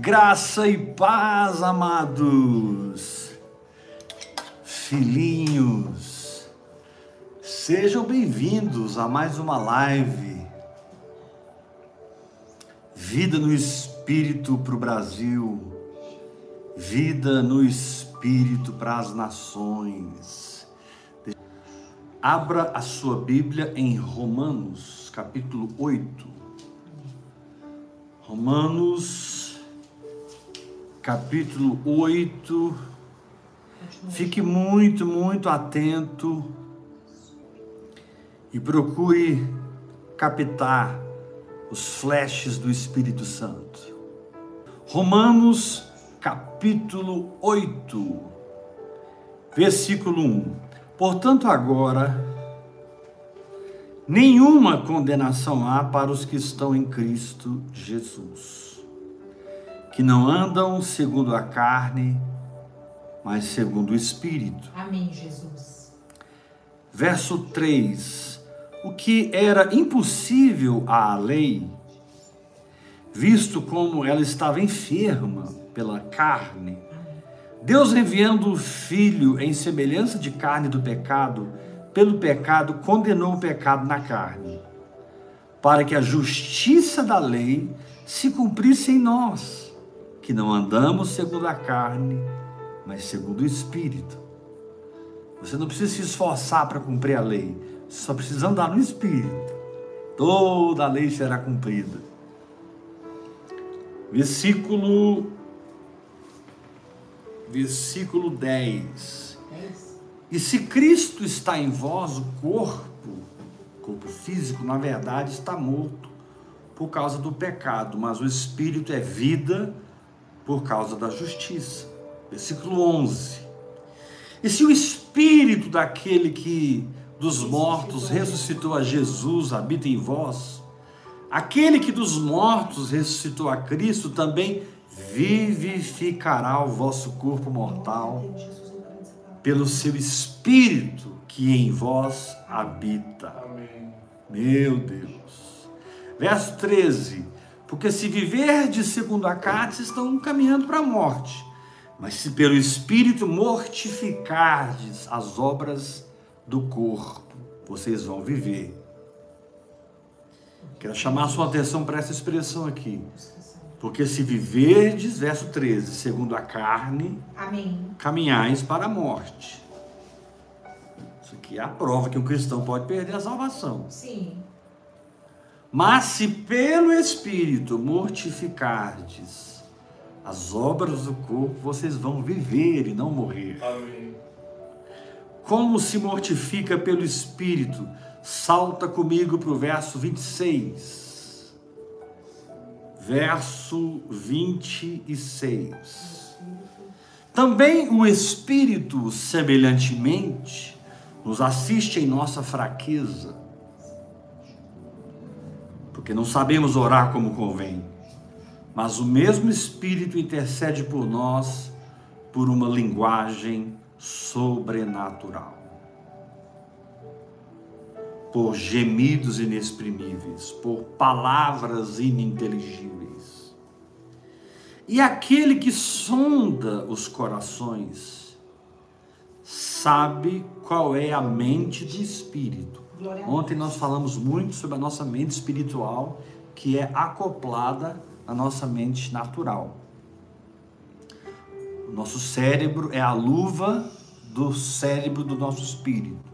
Graça e paz, amados, filhinhos, sejam bem-vindos a mais uma live. Vida no Espírito para o Brasil, vida no Espírito para as nações. Abra a sua Bíblia em Romanos, capítulo 8. Romanos, capítulo 8. Fique muito, muito atento e procure captar os flashes do Espírito Santo. Romanos, capítulo 8, versículo 1. Portanto, agora, nenhuma condenação há para os que estão em Cristo Jesus, que não andam segundo a carne, mas segundo o Espírito. Amém, Jesus. Verso 3: O que era impossível à lei, visto como ela estava enferma pela carne, Deus enviando o Filho em semelhança de carne do pecado, pelo pecado condenou o pecado na carne, para que a justiça da lei se cumprisse em nós, que não andamos segundo a carne, mas segundo o Espírito. Você não precisa se esforçar para cumprir a lei, você só precisa andar no Espírito. Toda a lei será cumprida. Versículo versículo 10. E se Cristo está em vós, o corpo, corpo físico, na verdade está morto por causa do pecado, mas o espírito é vida por causa da justiça. Versículo 11. E se o espírito daquele que dos mortos ressuscitou a Jesus habita em vós, aquele que dos mortos ressuscitou a Cristo também vivificará o vosso corpo mortal pelo seu espírito que em vós habita. Meu Deus. Verso 13. Porque se viverdes segundo a carne, vocês estão caminhando para a morte. Mas se pelo espírito mortificardes as obras do corpo, vocês vão viver. Quero chamar a sua atenção para essa expressão aqui. Porque se viverdes, verso 13, segundo a carne, Amém. caminhais para a morte. Isso aqui é a prova que um cristão pode perder a salvação. Sim. Mas se pelo Espírito mortificardes as obras do corpo, vocês vão viver e não morrer. Amém. Como se mortifica pelo Espírito? Salta comigo para o verso 26 verso 26. Também o Espírito, semelhantemente, nos assiste em nossa fraqueza, porque não sabemos orar como convém, mas o mesmo Espírito intercede por nós por uma linguagem sobrenatural por gemidos inexprimíveis, por palavras ininteligíveis. E aquele que sonda os corações sabe qual é a mente do espírito. Ontem nós falamos muito sobre a nossa mente espiritual, que é acoplada à nossa mente natural. O nosso cérebro é a luva do cérebro do nosso espírito.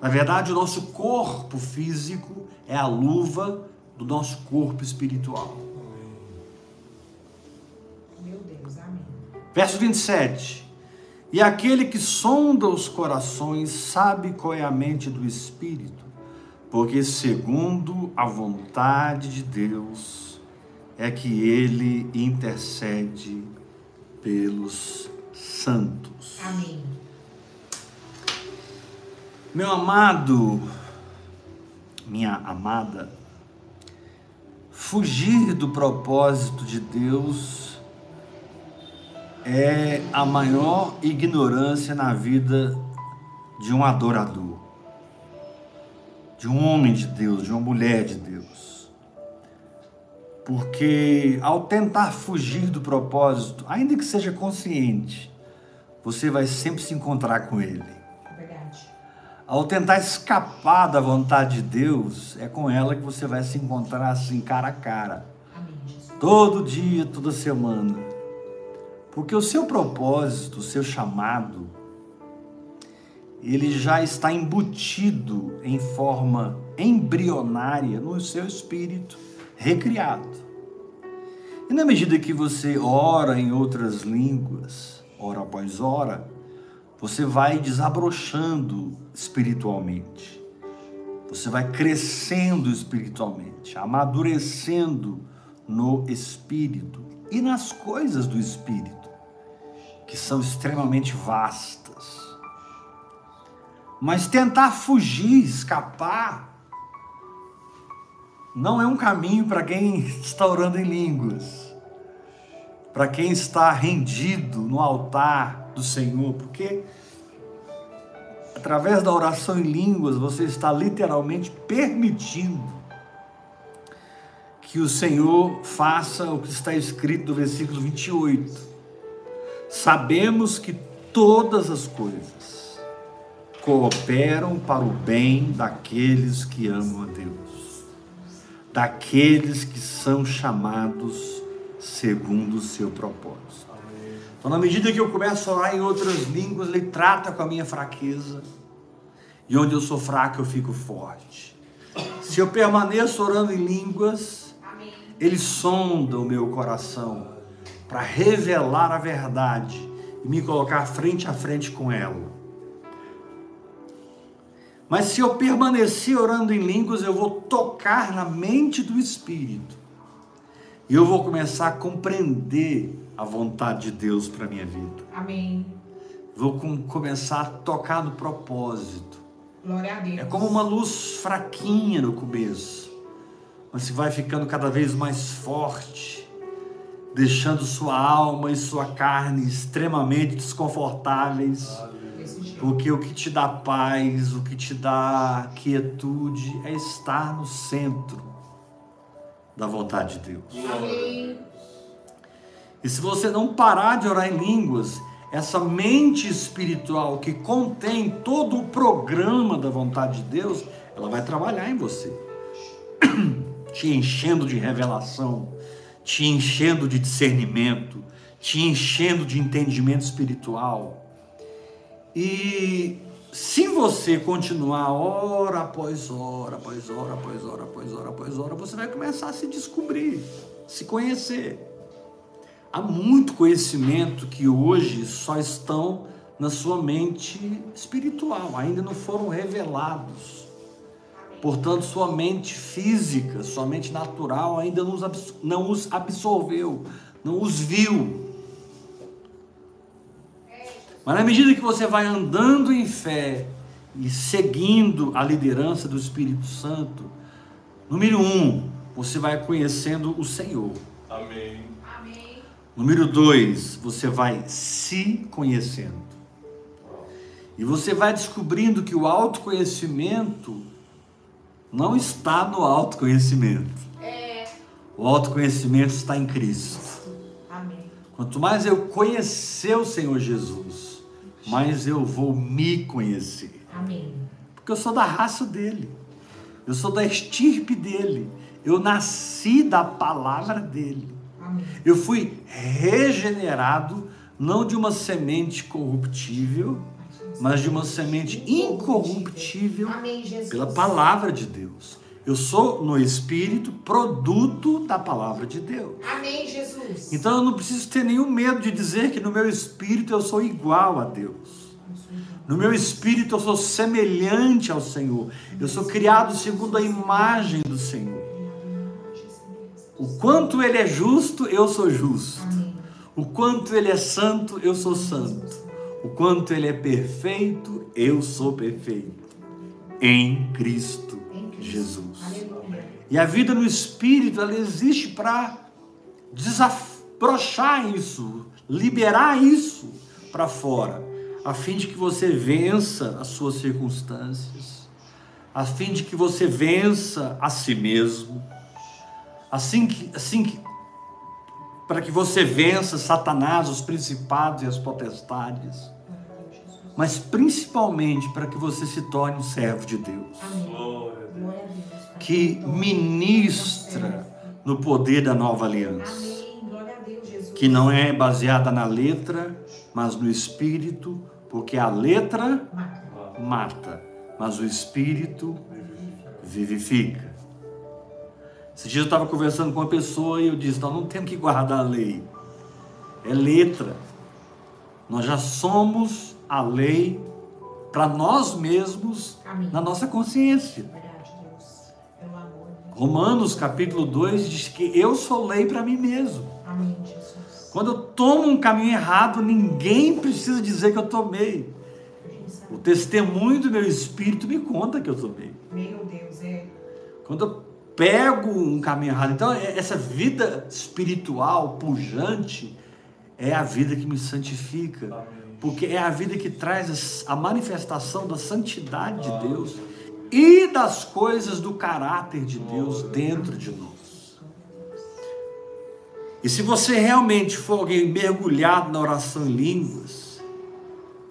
Na verdade, o nosso corpo físico é a luva do nosso corpo espiritual. Meu Deus, amém. Verso 27. E aquele que sonda os corações sabe qual é a mente do Espírito, porque segundo a vontade de Deus é que ele intercede pelos santos. Amém. Meu amado, minha amada, fugir do propósito de Deus é a maior ignorância na vida de um adorador, de um homem de Deus, de uma mulher de Deus. Porque ao tentar fugir do propósito, ainda que seja consciente, você vai sempre se encontrar com ele. Ao tentar escapar da vontade de Deus, é com ela que você vai se encontrar assim, cara a cara. Todo dia, toda semana. Porque o seu propósito, o seu chamado, ele já está embutido em forma embrionária no seu espírito recriado. E na medida que você ora em outras línguas, hora após hora, você vai desabrochando espiritualmente. Você vai crescendo espiritualmente, amadurecendo no espírito e nas coisas do espírito, que são extremamente vastas. Mas tentar fugir, escapar, não é um caminho para quem está orando em línguas, para quem está rendido no altar do Senhor, porque através da oração em línguas você está literalmente permitindo que o Senhor faça o que está escrito no versículo 28. Sabemos que todas as coisas cooperam para o bem daqueles que amam a Deus, daqueles que são chamados segundo o seu propósito. Então, na medida que eu começo a orar em outras línguas, ele trata com a minha fraqueza. E onde eu sou fraco, eu fico forte. Se eu permaneço orando em línguas, ele sonda o meu coração para revelar a verdade e me colocar frente a frente com ela. Mas se eu permanecer orando em línguas, eu vou tocar na mente do Espírito. E eu vou começar a compreender a vontade de Deus para minha vida. Amém. Vou com- começar a tocar no propósito. Glória a Deus. É como uma luz fraquinha no começo, mas se vai ficando cada vez mais forte, deixando sua alma e sua carne extremamente desconfortáveis, porque o que te dá paz, o que te dá quietude é estar no centro da vontade de Deus. E se você não parar de orar em línguas, essa mente espiritual que contém todo o programa da vontade de Deus, ela vai trabalhar em você, te enchendo de revelação, te enchendo de discernimento, te enchendo de entendimento espiritual. E se você continuar hora após hora, após hora, após hora, após hora, após hora, você vai começar a se descobrir, se conhecer. Há muito conhecimento que hoje só estão na sua mente espiritual, ainda não foram revelados. Portanto, sua mente física, sua mente natural ainda não os, abs- não os absorveu, não os viu. Mas na medida que você vai andando em fé e seguindo a liderança do Espírito Santo, número um, você vai conhecendo o Senhor. Amém. Número dois, você vai se conhecendo. E você vai descobrindo que o autoconhecimento não está no autoconhecimento. O autoconhecimento está em Cristo. Amém. Quanto mais eu conhecer o Senhor Jesus, mais eu vou me conhecer. Amém. Porque eu sou da raça dele. Eu sou da estirpe dele. Eu nasci da palavra dele. Amém. Eu fui regenerado não de uma semente corruptível, mas de uma semente incorruptível pela palavra de Deus. Eu sou no espírito produto da palavra de Deus. Amém, Jesus. Então eu não preciso ter nenhum medo de dizer que no meu espírito eu sou igual a Deus. No meu espírito eu sou semelhante ao Senhor. Eu sou criado segundo a imagem do Senhor. O quanto ele é justo, eu sou justo. O quanto ele é santo, eu sou santo. O quanto ele é perfeito, eu sou perfeito. Em Cristo Em Cristo. Jesus. Aleluia. E a vida no espírito, ela existe para desabrochar isso, liberar isso para fora, a fim de que você vença as suas circunstâncias, a fim de que você vença a si mesmo, assim que, assim que para que você vença Satanás, os principados e as potestades, mas principalmente para que você se torne um servo de Deus, Amém. Glória a Deus. que ministra no poder da nova aliança, que não é baseada na letra, mas no espírito, porque a letra mata, mas o espírito vivifica. Esse dia eu estava conversando com uma pessoa e eu disse: Nós não temos que guardar a lei, é letra. Nós já somos a lei para nós mesmos Amém. na nossa consciência. De Deus. Romanos capítulo 2 diz que eu sou lei para mim mesmo. Amém. Quando eu tomo um caminho errado, ninguém precisa dizer que eu tomei. O testemunho do meu espírito me conta que eu tomei. Meu Deus, é. Quando eu pego um caminho errado, então é- essa vida espiritual pujante é a vida que me santifica, porque é a vida que traz a manifestação da santidade de Deus e das coisas do caráter de Deus dentro de nós. E se você realmente for alguém mergulhado na oração em línguas,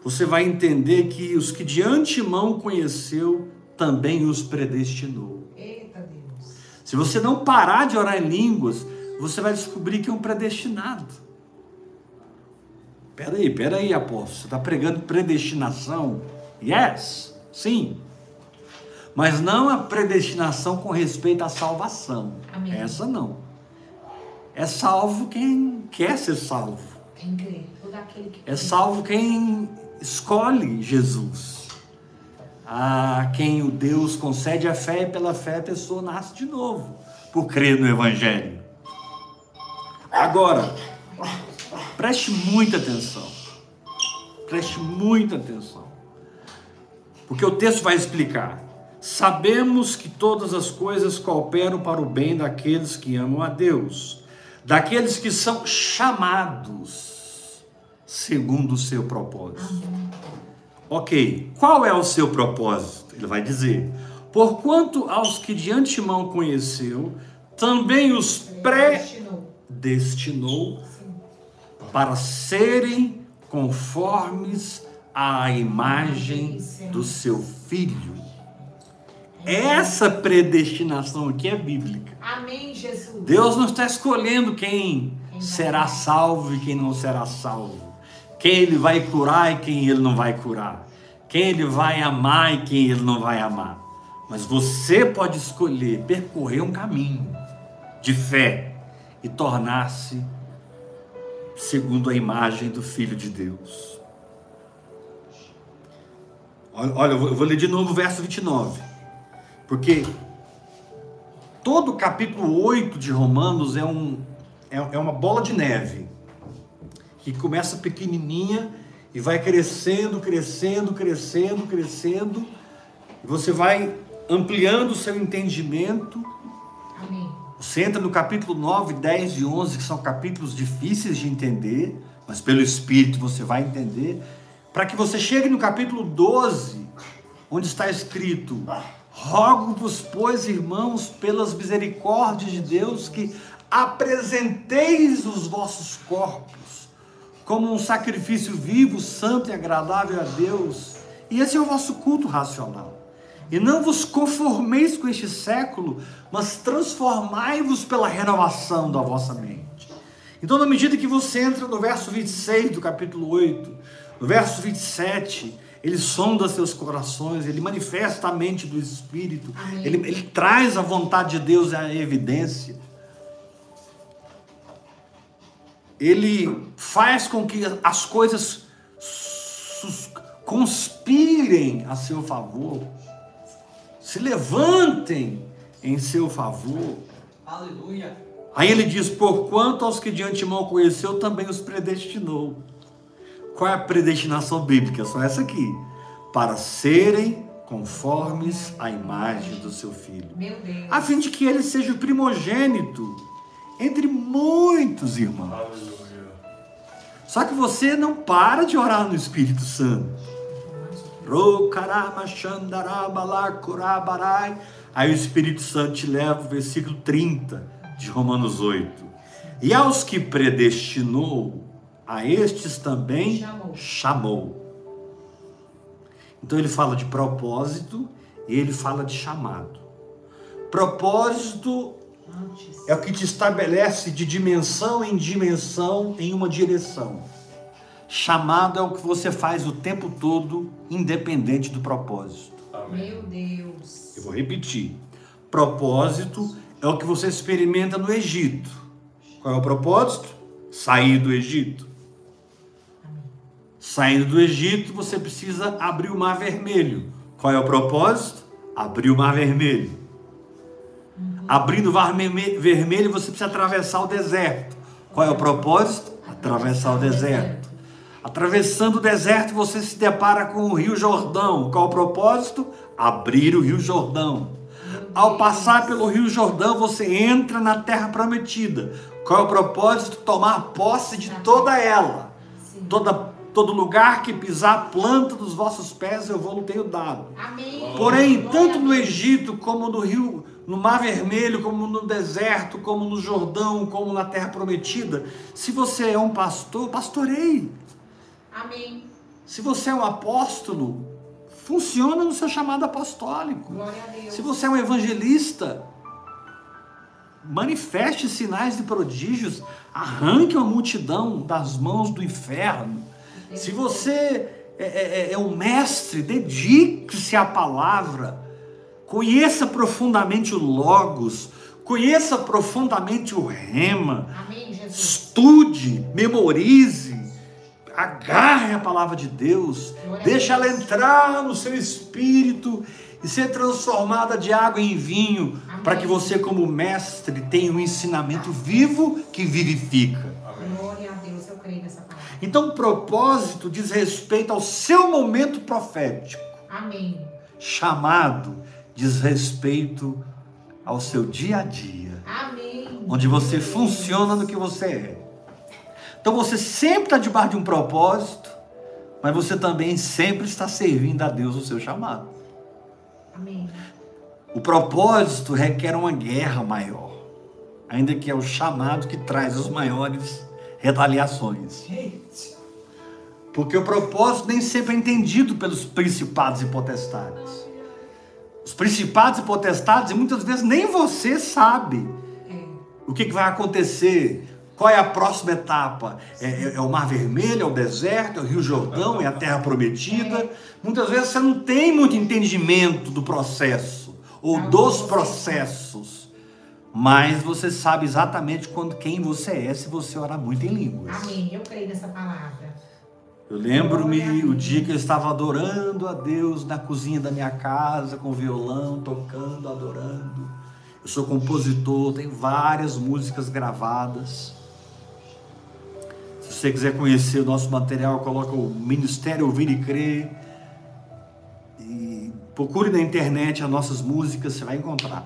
você vai entender que os que de antemão conheceu também os predestinou. Se você não parar de orar em línguas, você vai descobrir que é um predestinado. Peraí, peraí, apóstolo. Você está pregando predestinação? Yes, sim. Mas não a predestinação com respeito à salvação. Amém. Essa não. É salvo quem quer ser salvo. Quem crê? É salvo quem escolhe Jesus. A quem o Deus concede a fé e pela fé a pessoa nasce de novo, por crer no Evangelho. Agora, preste muita atenção. Preste muita atenção. Porque o texto vai explicar. Sabemos que todas as coisas cooperam para o bem daqueles que amam a Deus, daqueles que são chamados segundo o seu propósito. Ok, qual é o seu propósito? Ele vai dizer: Porquanto aos que de antemão conheceu, também os predestinou. para serem conformes à imagem do seu filho. Essa predestinação aqui é bíblica. Amém, Jesus. Deus não está escolhendo quem será salvo e quem não será salvo. Quem ele vai curar e quem ele não vai curar. Quem ele vai amar e quem ele não vai amar. Mas você pode escolher percorrer um caminho de fé e tornar-se segundo a imagem do Filho de Deus. Olha, olha, eu vou- eu vou ler de novo o verso 29. Porque todo o capítulo 8 de Romanos é, um, é, é uma bola de neve que começa pequenininha e vai crescendo, crescendo, crescendo, crescendo. E você vai ampliando o seu entendimento. Amém. Você entra no capítulo 9, 10 e 11, que são capítulos difíceis de entender, mas pelo Espírito você vai entender, para que você chegue no capítulo 12, onde está escrito: Rogo-vos, pois, irmãos, pelas misericórdias de Deus, que apresenteis os vossos corpos como um sacrifício vivo, santo e agradável a Deus, e esse é o vosso culto racional. E não vos conformeis com este século, mas transformai-vos pela renovação da vossa mente. Então, na medida que você entra no verso 26 do capítulo 8, no verso 27, ele sonda seus corações, ele manifesta a mente do Espírito, ele, ele traz a vontade de Deus à evidência. Ele faz com que as coisas conspirem a seu favor, se levantem em seu favor. Aleluia. Aí ele diz: Porquanto aos que de antemão conheceu, também os predestinou. Qual é a predestinação bíblica? Só essa aqui: para serem conformes à imagem do seu filho, a fim de que ele seja o primogênito entre muitos irmãos. Aleluia. Só que você não para de orar no Espírito Santo. Aí o Espírito Santo te leva ao versículo 30. de Romanos 8. E aos que predestinou, a estes também Chamou. chamou. Então ele fala de propósito e ele fala de chamado. Propósito. É o que te estabelece de dimensão em dimensão em uma direção. Chamado é o que você faz o tempo todo, independente do propósito. Meu Deus. Eu vou repetir. Propósito é o que você experimenta no Egito. Qual é o propósito? Sair do Egito. Saindo do Egito, você precisa abrir o Mar Vermelho. Qual é o propósito? Abrir o Mar Vermelho. Abrindo o Mar Verme- Vermelho, você precisa atravessar o deserto. Qual é o propósito? Atravessar o deserto. Atravessando o deserto, você se depara com o Rio Jordão. Qual o propósito? Abrir o Rio Jordão. Ao passar pelo Rio Jordão, você entra na terra prometida. Qual é o propósito? Tomar posse de toda ela. Toda, todo lugar que pisar a planta dos vossos pés, eu vou tenho dado. Amém. Porém, tanto no. Egito, como no rio, no Mar Vermelho, como no deserto, como no Jordão, como na terra prometida, se você é um pastor, pastoreie. Amém. Se você é um apóstolo, funciona no seu chamado apostólico. Glória a Deus. Se você é um evangelista, manifeste sinais e prodígios, arranque uma multidão das mãos do inferno. Se você é, é- é um mestre, dedique-se à palavra, conheça profundamente o Logos, conheça profundamente o Rema, Amém, Jesus. estude, memorize, agarre a palavra de Deus, Glória a deixe ela entrar no seu espírito e ser transformada de água em vinho, para que você, como mestre, tenha um ensinamento vivo que vivifica. Glória a Deus. Eu creio nessa palavra. Então, o propósito diz respeito ao seu momento profético. Amém. Chamado diz respeito ao seu dia a dia. Amém. onde você funciona no que você é. Então você sempre está debaixo de um propósito, mas você também sempre está servindo a Deus o seu chamado. Amém. O propósito requer uma guerra maior, ainda que é o chamado que traz as maiores retaliações. Porque o propósito nem sempre é entendido pelos principados e potestades. Os principados e potestades, muitas vezes nem você sabe É. o que, que vai acontecer? Qual é a próxima etapa? É, é- é o Mar Vermelho, é o deserto, é o Rio Jordão, é a Terra Prometida. Muitas vezes você não tem muito entendimento do processo ou dos processos, mas você sabe exatamente quando, quem você é se você orar muito em línguas. Amém. Eu creio nessa palavra. Eu lembro-me o dia que eu estava adorando a Deus na cozinha da minha casa, com violão, tocando, adorando. Eu sou compositor, tenho várias músicas gravadas. Se você quiser conhecer o nosso material, coloca o Ministério Ouvir e Crer. E procure na internet as nossas músicas, você vai encontrar.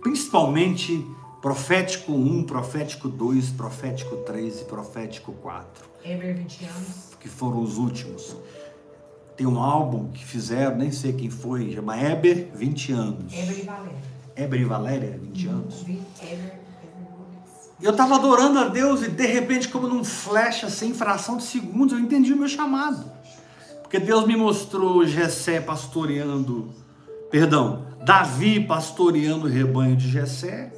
Principalmente Profético 1, Profético 2, Profético 3 e Profético 4 Eber 20 anos. que foram os últimos. Tem um álbum que fizeram, nem sei quem foi, chama Eber 20 anos. Eber e Valéria. Eber e Valéria, 20 anos. Vi- Eber, Eber eu estava adorando a Deus e de repente, como num flash, assim, fração de segundos, eu entendi o meu chamado. Porque Deus me mostrou Jessé pastoreando, perdão, Davi pastoreando o rebanho de Jessé.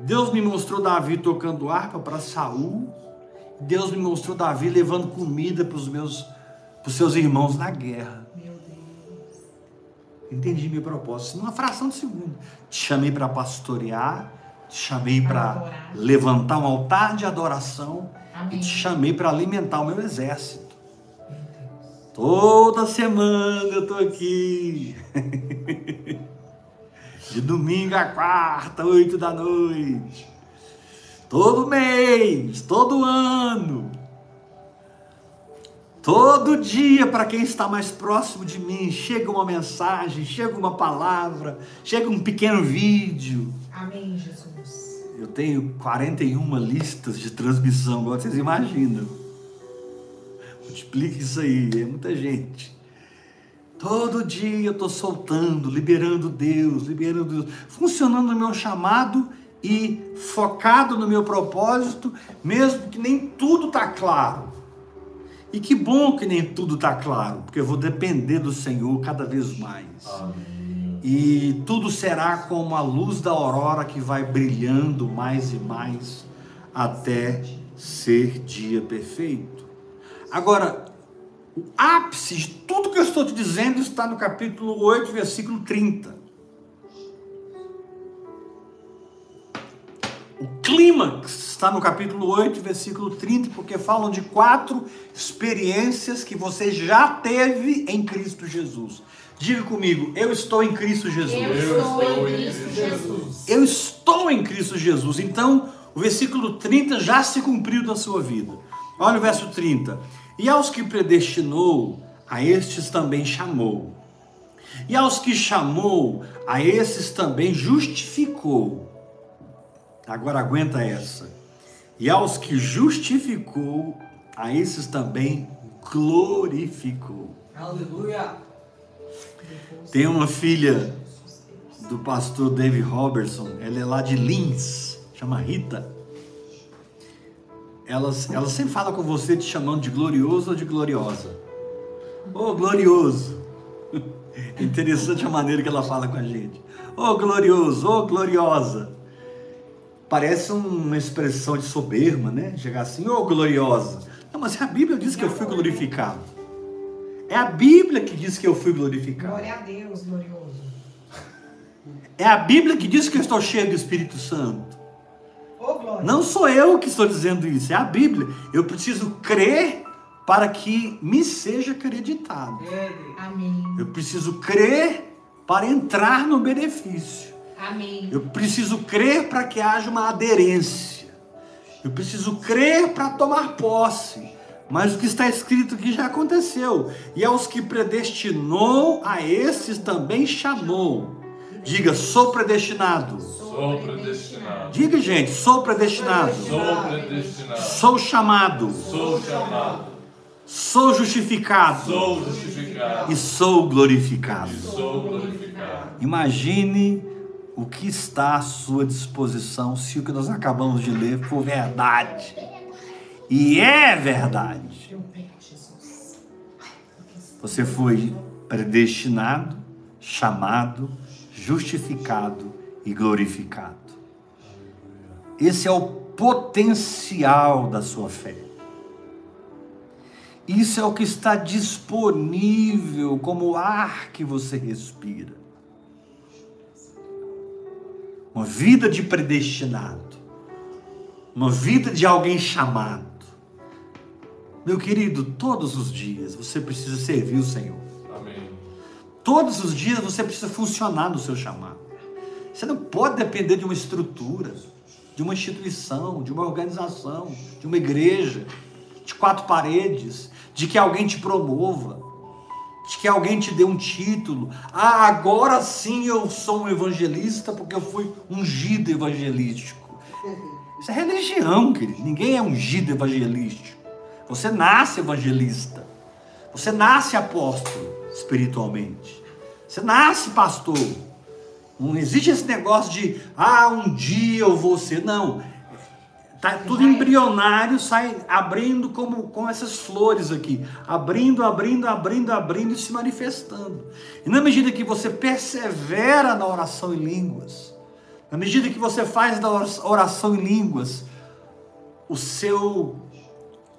Deus me mostrou Davi tocando harpa para Saul. Deus me mostrou Davi levando comida para os meus para os seus irmãos na guerra. Meu Deus. Entendi meu propósito. Numa fração de segundo. Te chamei para pastorear, te chamei para levantar um altar de adoração Amém. e te chamei para alimentar o meu exército. Meu. Toda semana eu tô aqui. De domingo a quarta, oito da noite. Todo mês, todo ano. Todo dia, para quem está mais próximo de mim, chega uma mensagem, chega uma palavra, chega um pequeno vídeo. Amém, Jesus. Eu tenho 41 listas de transmissão, agora vocês imaginam. Multiplique isso aí, é muita gente. Todo dia eu estou soltando, liberando Deus, liberando Deus, funcionando no meu chamado e focado no meu propósito, mesmo que nem tudo está claro. E que bom que nem tudo está claro, porque eu vou depender do Senhor cada vez mais. Amém. E tudo será como a luz da aurora que vai brilhando mais e mais até ser dia perfeito. Agora, o ápice de tudo que eu estou te dizendo está no capítulo 8, versículo 30. Clímax está no capítulo 8, versículo 30, porque falam de quatro experiências que você já teve em Cristo Jesus. Diga comigo, eu estou em Cristo Jesus. Eu estou em Cristo Jesus. Eu estou em Cristo Jesus. Então, o versículo 30 já se cumpriu na sua vida. Olha o verso 30. E aos que predestinou, a estes também chamou. E aos que chamou, a esses também justificou. Agora aguenta essa. E aos que justificou, a esses também glorificou. Aleluia. Tem uma filha do pastor David Robertson, ela é lá de Lins, chama Rita. Ela, ela sempre fala com você te chamando de glorioso ou de gloriosa. Ô glorioso! É Interessante a maneira que ela fala com a gente. Ô glorioso, ô gloriosa. Parece uma expressão de soberba, né? Chegar assim, ô gloriosa. Não, mas a Bíblia diz que eu fui glorificado. É a Bíblia que diz que eu fui glorificado. Glória a Deus, glorioso. É a Bíblia que diz que eu estou cheio do Espírito Santo. Glória. Não sou eu que estou dizendo isso, é a Bíblia. Eu preciso crer para que me seja acreditado. Amém. Eu preciso crer para entrar no benefício. Amém. Eu preciso crer para que haja uma aderência. Eu preciso crer para tomar posse. Mas o que está escrito aqui já aconteceu. E aos que predestinou, a esses também chamou. Diga, sou predestinado. Sou predestinado. Diga, gente, sou predestinado. Sou predestinado. Sou chamado. Sou chamado. Sou justificado. Sou justificado. E sou glorificado. Sou glorificado. Imagine o que está à sua disposição se o que nós acabamos de ler for verdade. E é verdade. Você foi predestinado, chamado, justificado e glorificado. Esse é o potencial da sua fé. Isso é o que está disponível como ar que você respira. Uma vida de predestinado. Uma vida de alguém chamado. Meu querido, todos os dias você precisa servir o Senhor. Amém. Todos os dias você precisa funcionar no seu chamado. Você não pode depender de uma estrutura, de uma instituição, de uma organização, de uma igreja, de quatro paredes, de que alguém te promova, de que alguém te dê um título. Ah, agora sim eu sou um evangelista porque eu fui ungido evangelístico. Isso é religião, querido. Ninguém é ungido evangelístico. Você nasce evangelista. Você nasce apóstolo espiritualmente. Você nasce pastor. Não existe esse negócio de, ah, um dia eu vou ser. Não. Tá tudo embrionário, sai abrindo como, como essas flores aqui. Abrindo, abrindo, abrindo, abrindo e se manifestando. E na medida que você persevera na oração em línguas, na medida que você faz da oração em línguas o seu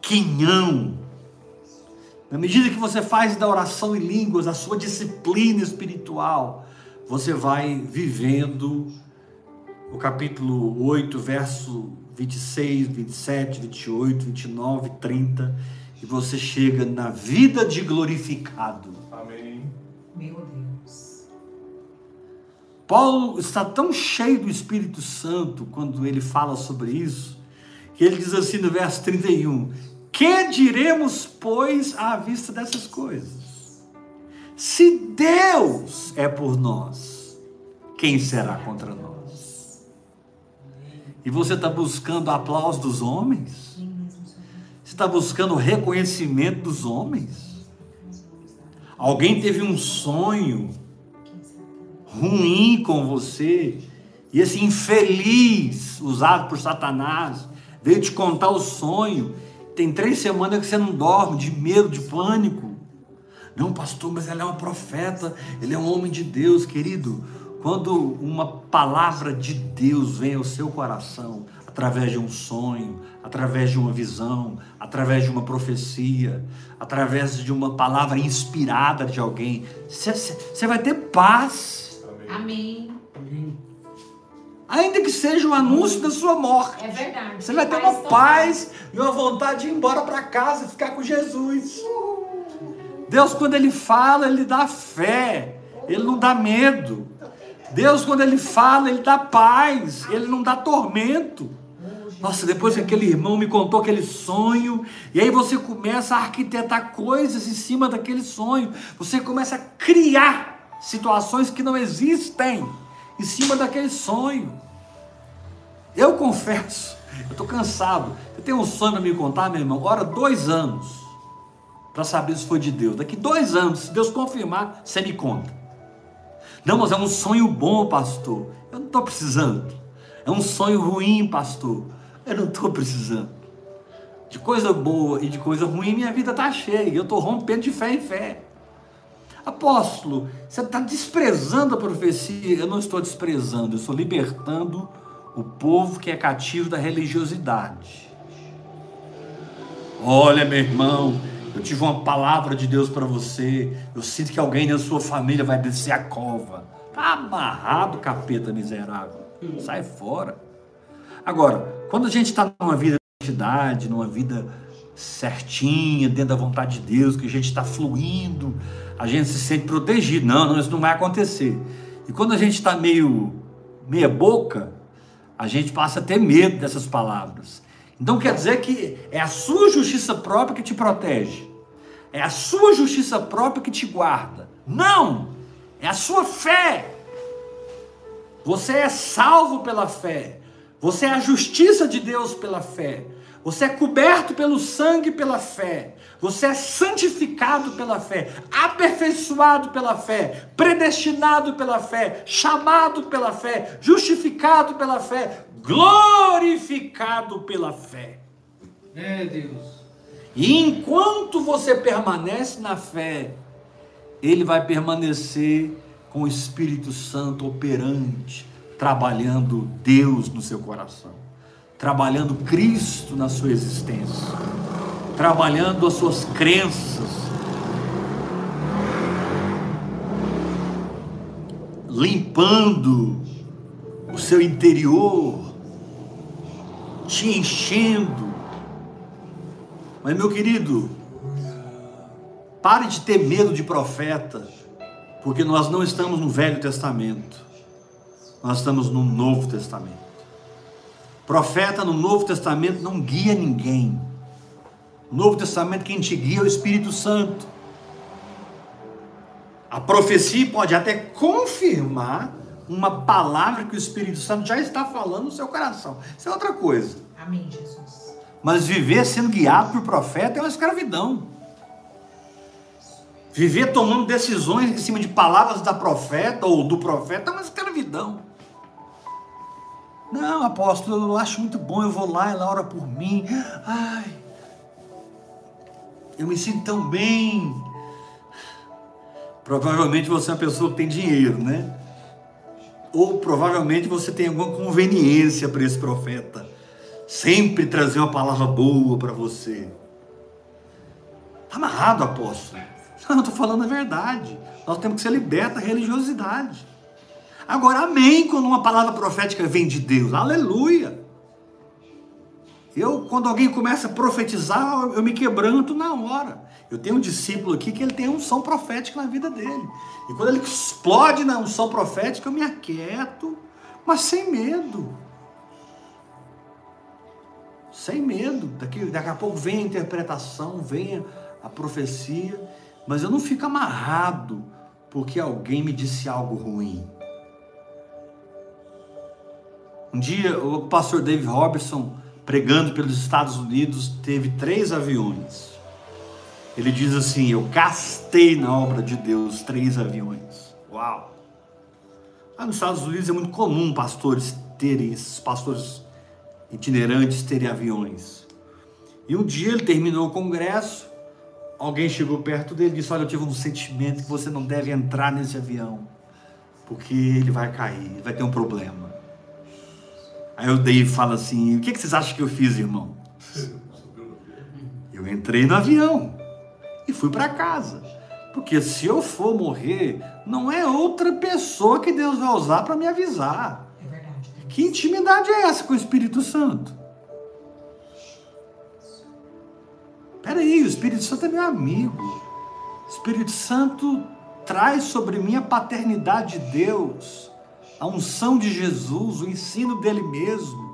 quinhão, na medida que você faz da oração em línguas a sua disciplina espiritual, você vai vivendo o capítulo 8, verso 26, 27, 28, 29, 30, e você chega na vida de glorificado. Amém. Meu Deus. Paulo está tão cheio do Espírito Santo quando ele fala sobre isso, que ele diz assim no verso 31: Que diremos, pois, à vista dessas coisas? Se Deus é por nós, quem será contra nós? E você está buscando aplauso dos homens? Você está buscando reconhecimento dos homens? Alguém teve um sonho ruim com você, e esse infeliz, usado por Satanás, veio te contar o sonho. Tem três semanas que você não dorme, de medo, de pânico. Não, pastor, mas ela é uma profeta, ele é um homem de Deus, querido. Quando uma palavra de Deus vem ao seu coração, através de um sonho, através de uma visão, através de uma profecia, através de uma palavra inspirada de alguém, você vai ter paz. Amém. Ainda que seja um anúncio da sua morte. É verdade. Você vai ter uma paz e uma vontade de ir embora para casa e ficar com Jesus. Deus, quando Ele fala, Ele dá fé, Ele não dá medo. Deus, quando Ele fala, Ele dá paz, Ele não dá tormento. Nossa, depois que aquele irmão me contou aquele sonho, e aí você começa a arquitetar coisas em cima daquele sonho, você começa a criar situações que não existem em cima daquele sonho. Eu confesso, eu estou cansado. Você tem um sonho para me contar, meu irmão? Ora, dois anos para saber se foi de Deus. Daqui dois anos, se Deus confirmar, você me conta. Não, mas é um sonho bom, pastor. Eu não estou precisando. É um sonho ruim, pastor. Eu não estou precisando. De coisa boa e de coisa ruim, minha vida está cheia. Eu estou rompendo de fé em fé. Apóstolo, você está desprezando a profecia? Eu não estou desprezando, eu estou libertando o povo que é cativo da religiosidade. Olha, meu irmão, eu tive uma palavra de Deus para você. Eu sinto que alguém na sua família vai descer a cova. Está amarrado, capeta miserável. Sai fora. Agora, quando a gente está numa vida de identidade, numa vida certinha, dentro da vontade de Deus, que a gente está fluindo, a gente se sente protegido. Não, não, isso não vai acontecer. E quando a gente está meio meia boca, a gente passa a ter medo dessas palavras. Então quer dizer que é a sua justiça própria que te protege. É a sua justiça própria que te guarda. Não! É a sua fé. Você é salvo pela fé. Você é a justiça de Deus pela fé. Você é coberto pelo sangue pela fé. Você é santificado pela fé, aperfeiçoado pela fé, predestinado pela fé, chamado pela fé, justificado pela fé, glorificado pela fé. É Deus. E enquanto você permanece na fé, ele vai permanecer com o Espírito Santo operante, trabalhando Deus no seu coração trabalhando Cristo na sua existência, trabalhando as suas crenças, limpando o seu interior, te enchendo. Mas, meu querido, pare de ter medo de profeta, porque nós não estamos no Velho Testamento, nós estamos no Novo Testamento. Profeta no Novo Testamento não guia ninguém. No Novo Testamento quem te guia é o Espírito Santo. A profecia pode até confirmar uma palavra que o Espírito Santo já está falando no seu coração. Isso é outra coisa. Amém, Jesus. Mas viver sendo guiado por profeta é uma escravidão. Viver tomando decisões em cima de palavras da profeta ou do profeta é uma escravidão. Não, apóstolo, eu acho muito bom, eu vou lá, ela ora por mim. Ai, eu me sinto tão bem. Provavelmente você é uma pessoa que tem dinheiro, né? Ou provavelmente você tem alguma conveniência para esse profeta. Sempre trazer uma palavra boa para você. Está amarrado, apóstolo. Não, estou falando a verdade. Nós temos que ser libertos da religiosidade. Agora, amém quando uma palavra profética vem de Deus. Aleluia. Eu, quando alguém começa a profetizar, eu me quebranto na hora. Eu tenho um discípulo aqui que ele tem unção profética na vida dele. E quando ele explode na unção profética, eu me aquieto, mas sem medo. Sem medo. Daqui, daqui a pouco vem a interpretação, vem a, a profecia, mas eu não fico amarrado porque alguém me disse algo ruim. Um dia, o pastor Dave Robertson, pregando pelos Estados Unidos, teve três aviões. Ele diz assim: Eu gastei na obra de Deus três aviões. Uau! Lá nos Estados Unidos é muito comum pastores terem, esses pastores itinerantes terem aviões. E um dia ele terminou o congresso, alguém chegou perto dele e disse: Olha, eu tive um sentimento que você não deve entrar nesse avião, porque ele vai cair, vai ter um problema. Aí o Dave fala assim: O que que vocês acham que eu fiz, irmão? Eu entrei no avião e fui para casa. Porque se eu for morrer, não é outra pessoa que Deus vai usar para me avisar. É verdade. Que intimidade é essa com o Espírito Santo? Peraí, o Espírito Santo é meu amigo. O Espírito Santo traz sobre mim a paternidade de Deus, a unção de Jesus, o ensino dele mesmo.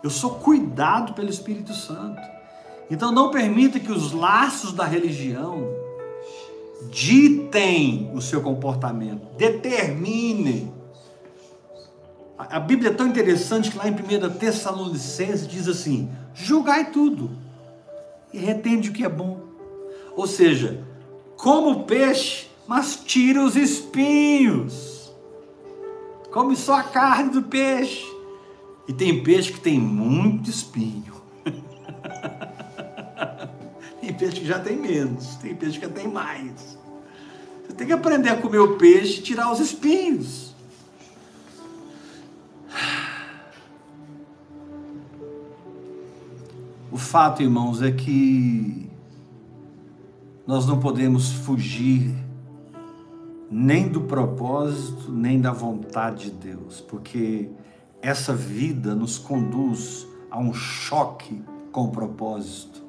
Eu sou cuidado pelo Espírito Santo. Então não permita que os laços da religião ditem o seu comportamento, determinem. A a Bíblia é tão interessante que lá em 1 Tessalonicenses diz assim: julgai tudo e retende o que é bom. Ou seja, como o peixe, mas tira os espinhos. Come só a carne do peixe. E tem peixe que tem muito espinho. tem peixe que já tem menos, tem peixe que já tem mais. Você tem que aprender a comer o peixe e tirar os espinhos. O fato, irmãos, é que nós não podemos fugir nem do propósito, nem da vontade de Deus, porque essa vida nos conduz a um choque com o propósito,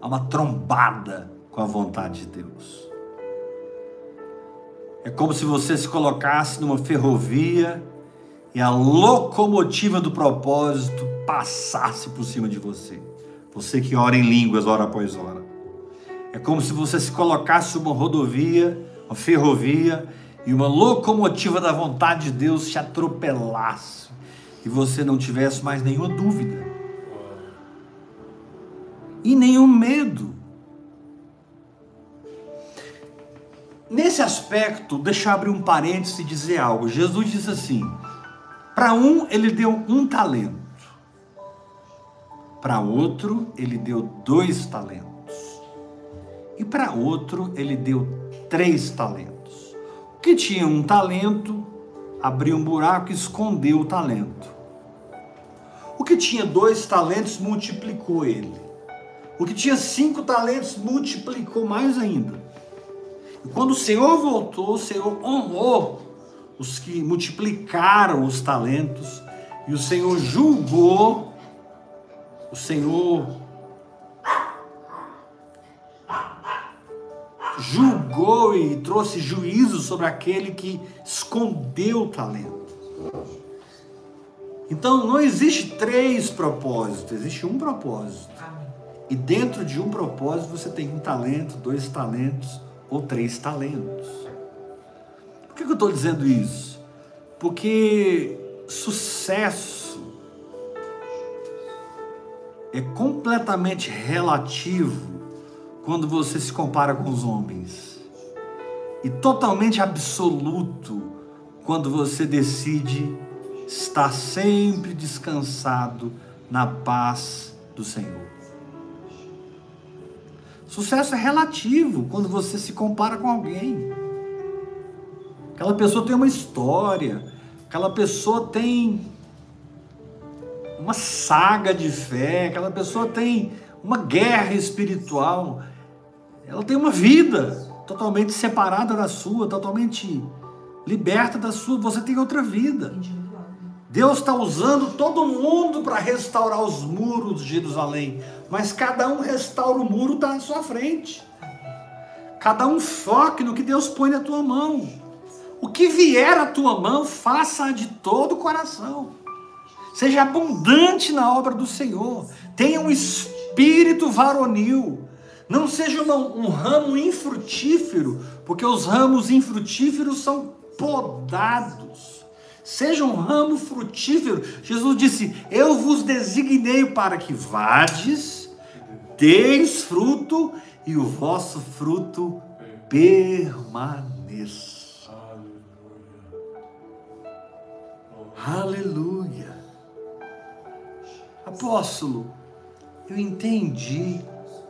a uma trombada com a vontade de Deus. É como se você se colocasse numa ferrovia e a locomotiva do propósito passasse por cima de você. Você que ora em línguas hora após hora. É como se você se colocasse uma rodovia, uma ferrovia e uma locomotiva da vontade de Deus te atropelasse e você não tivesse mais nenhuma dúvida e nenhum medo. Nesse aspecto, deixa eu abrir um parênteses e dizer algo. Jesus disse assim: para um ele deu um talento, para outro ele deu dois talentos, e para outro ele deu três talentos. O que tinha um talento abriu um buraco e escondeu o talento. O que tinha dois talentos multiplicou ele. O que tinha cinco talentos multiplicou mais ainda. E quando o Senhor voltou, o Senhor honrou os que multiplicaram os talentos, e o Senhor julgou, o Senhor julgou e trouxe juízo sobre aquele que escondeu o talento. Então não existe três propósitos, existe um propósito. E dentro de um propósito você tem um talento, dois talentos ou três talentos. Por que que eu estou dizendo isso? Porque sucesso é completamente relativo quando você se compara com os homens, e totalmente absoluto quando você decide estar sempre descansado na paz do Senhor. Sucesso é relativo quando você se compara com alguém. Aquela pessoa tem uma história, aquela pessoa tem uma saga de fé, aquela pessoa tem uma guerra espiritual, ela tem uma vida totalmente separada da sua, totalmente liberta da sua, você tem outra vida. Deus está usando todo mundo para restaurar os muros de Jerusalém, mas cada um restaura o muro na sua frente. Cada um foque no que Deus põe na tua mão. O que vier à tua mão, faça de todo o coração. Seja abundante na obra do Senhor. Tenha um espírito varonil. Não seja uma- um ramo infrutífero, porque os ramos infrutíferos são podados. Seja um ramo frutífero. Jesus disse: Eu vos designei para que vades, deis fruto e o vosso fruto permaneça. Aleluia. Apóstolo, eu entendi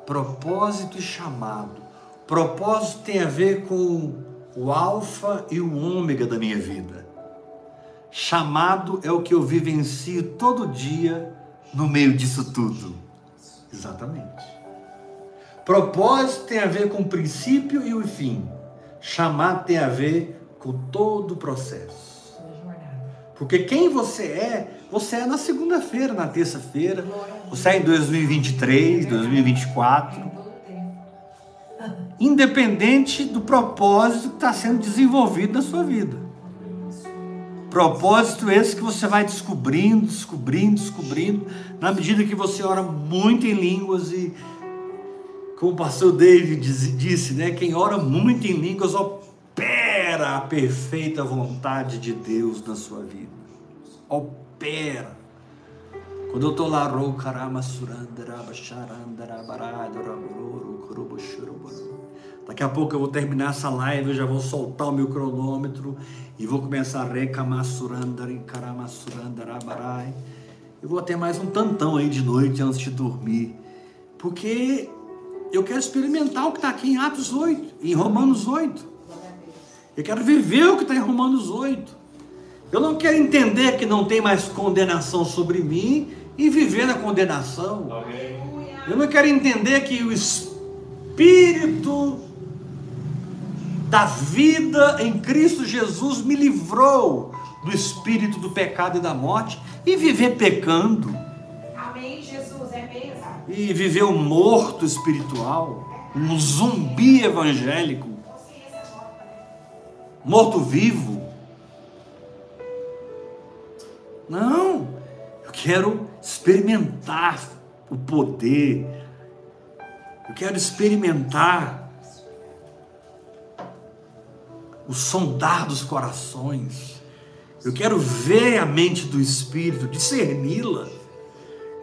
propósito e chamado. Propósito tem a ver com o alfa e o ômega da minha vida. Chamado é o que eu vivencio todo dia no meio disso tudo. Exatamente. Propósito tem a ver com o princípio e o fim. Chamado tem a ver com todo o processo. Porque quem você é, você é na segunda-feira, na terça-feira, É em 2023, 2024, Em todo tempo. independente do propósito que está sendo desenvolvido na sua vida. Propósito esse que você vai descobrindo, descobrindo, descobrindo, na medida que você ora muito em línguas e, como o pastor David disse, né? Quem ora muito em línguas opera a perfeita vontade de Deus na sua vida. Opera. Estou lá, "Ro karama surandara basharandara barada rabururu kurubu shuruburu." Daqui a pouco eu vou terminar essa live, eu já vou soltar o meu cronômetro e vou começar a recamasurandara karamasurandara barai. Eu vou ter mais um tantão aí de noite antes de dormir. Porque eu quero experimentar o que está aqui em Atos 8, em Romanos 8. Eu quero viver o que está em Romanos 8. Eu não quero entender que não tem mais condenação sobre mim e viver na condenação. Amém. Eu não quero entender que o Espírito da vida em Cristo Jesus me livrou do espírito do pecado e da morte e viver pecando Amém, Jesus. É mesmo. e viver um morto espiritual, um zumbi evangélico, morto vivo. Não, eu quero experimentar o poder, eu quero experimentar o sondar dos corações, eu quero ver a mente do Espírito, discerni-la.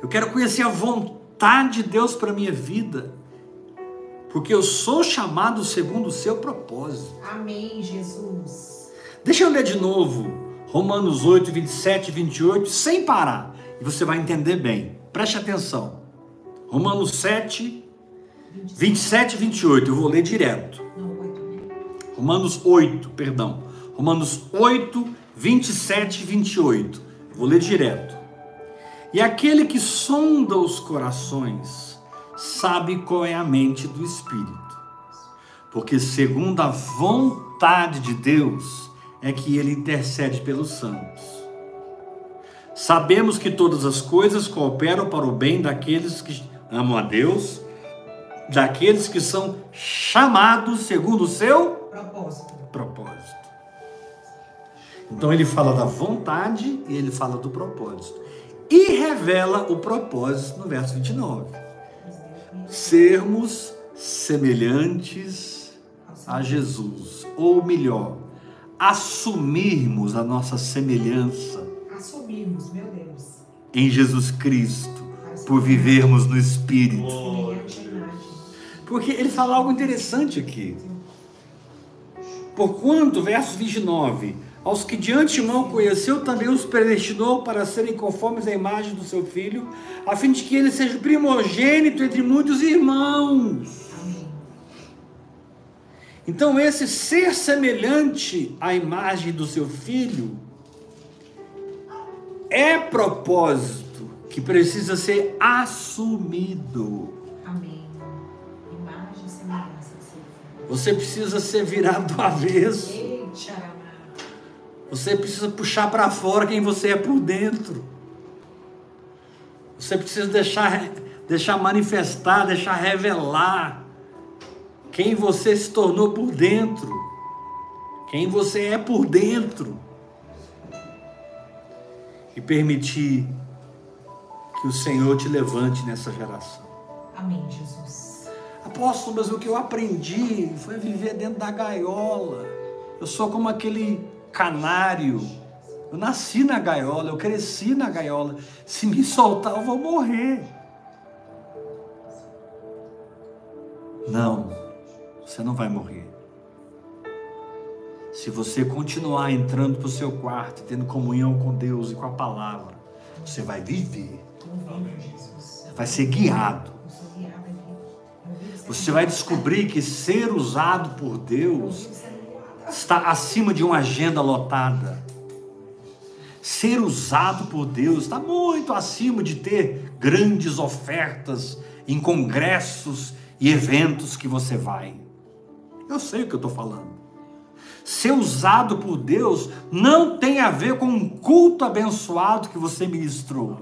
Eu quero conhecer a vontade de Deus para a minha vida, porque eu sou chamado segundo o seu propósito. Amém, Jesus. Deixa eu ler de novo Romanos 8, 27 e 28, sem parar, e você vai entender bem. Preste atenção. Romanos 7, 27 e 28, eu vou ler direto. Romanos 8, perdão. Romanos 8, 27 e 28. Eu Vou ler direto. E aquele que sonda os corações sabe qual é a mente do Espírito. Porque, segundo a vontade de Deus, é que ele intercede pelos santos. Sabemos que todas as coisas cooperam para o bem daqueles que amam a Deus, daqueles que são chamados segundo o seu Propósito. propósito. Então ele fala da vontade e ele fala do propósito. E revela o propósito no verso 29. Sermos semelhantes a Jesus, ou melhor, assumirmos a nossa semelhança Assumirmos, meu Deus. em Jesus Cristo, por vivermos no Espírito. Porque ele fala algo interessante aqui. Porquanto, verso 29, aos que de antemão conheceu, também os predestinou para serem conformes à imagem do seu filho, a fim de que ele seja primogênito entre muitos irmãos. Amém. Então, esse ser semelhante à imagem do seu filho é propósito que precisa ser assumido. Amém. Imagem e semelhança. Você precisa ser virado do avesso. Você precisa puxar para fora quem você é por dentro. Você precisa deixar, deixar manifestar, deixar revelar quem você se tornou por dentro. Quem você é por dentro. E permitir que o Senhor te levante nessa geração. Amém, Jesus. Apóstolo, mas o que eu aprendi foi viver dentro da gaiola. Eu sou como aquele canário. Eu nasci na gaiola, eu cresci na gaiola. Se me soltar, eu vou morrer. Não, você não vai morrer. Se você continuar entrando para o seu quarto, tendo comunhão com Deus e com a palavra, você vai viver. Vai ser guiado. Você vai descobrir que ser usado por Deus está acima de uma agenda lotada. Ser usado por Deus está muito acima de ter grandes ofertas em congressos e eventos que você vai. Eu sei o que eu estou falando. Ser usado por Deus não tem a ver com um culto abençoado que você ministrou.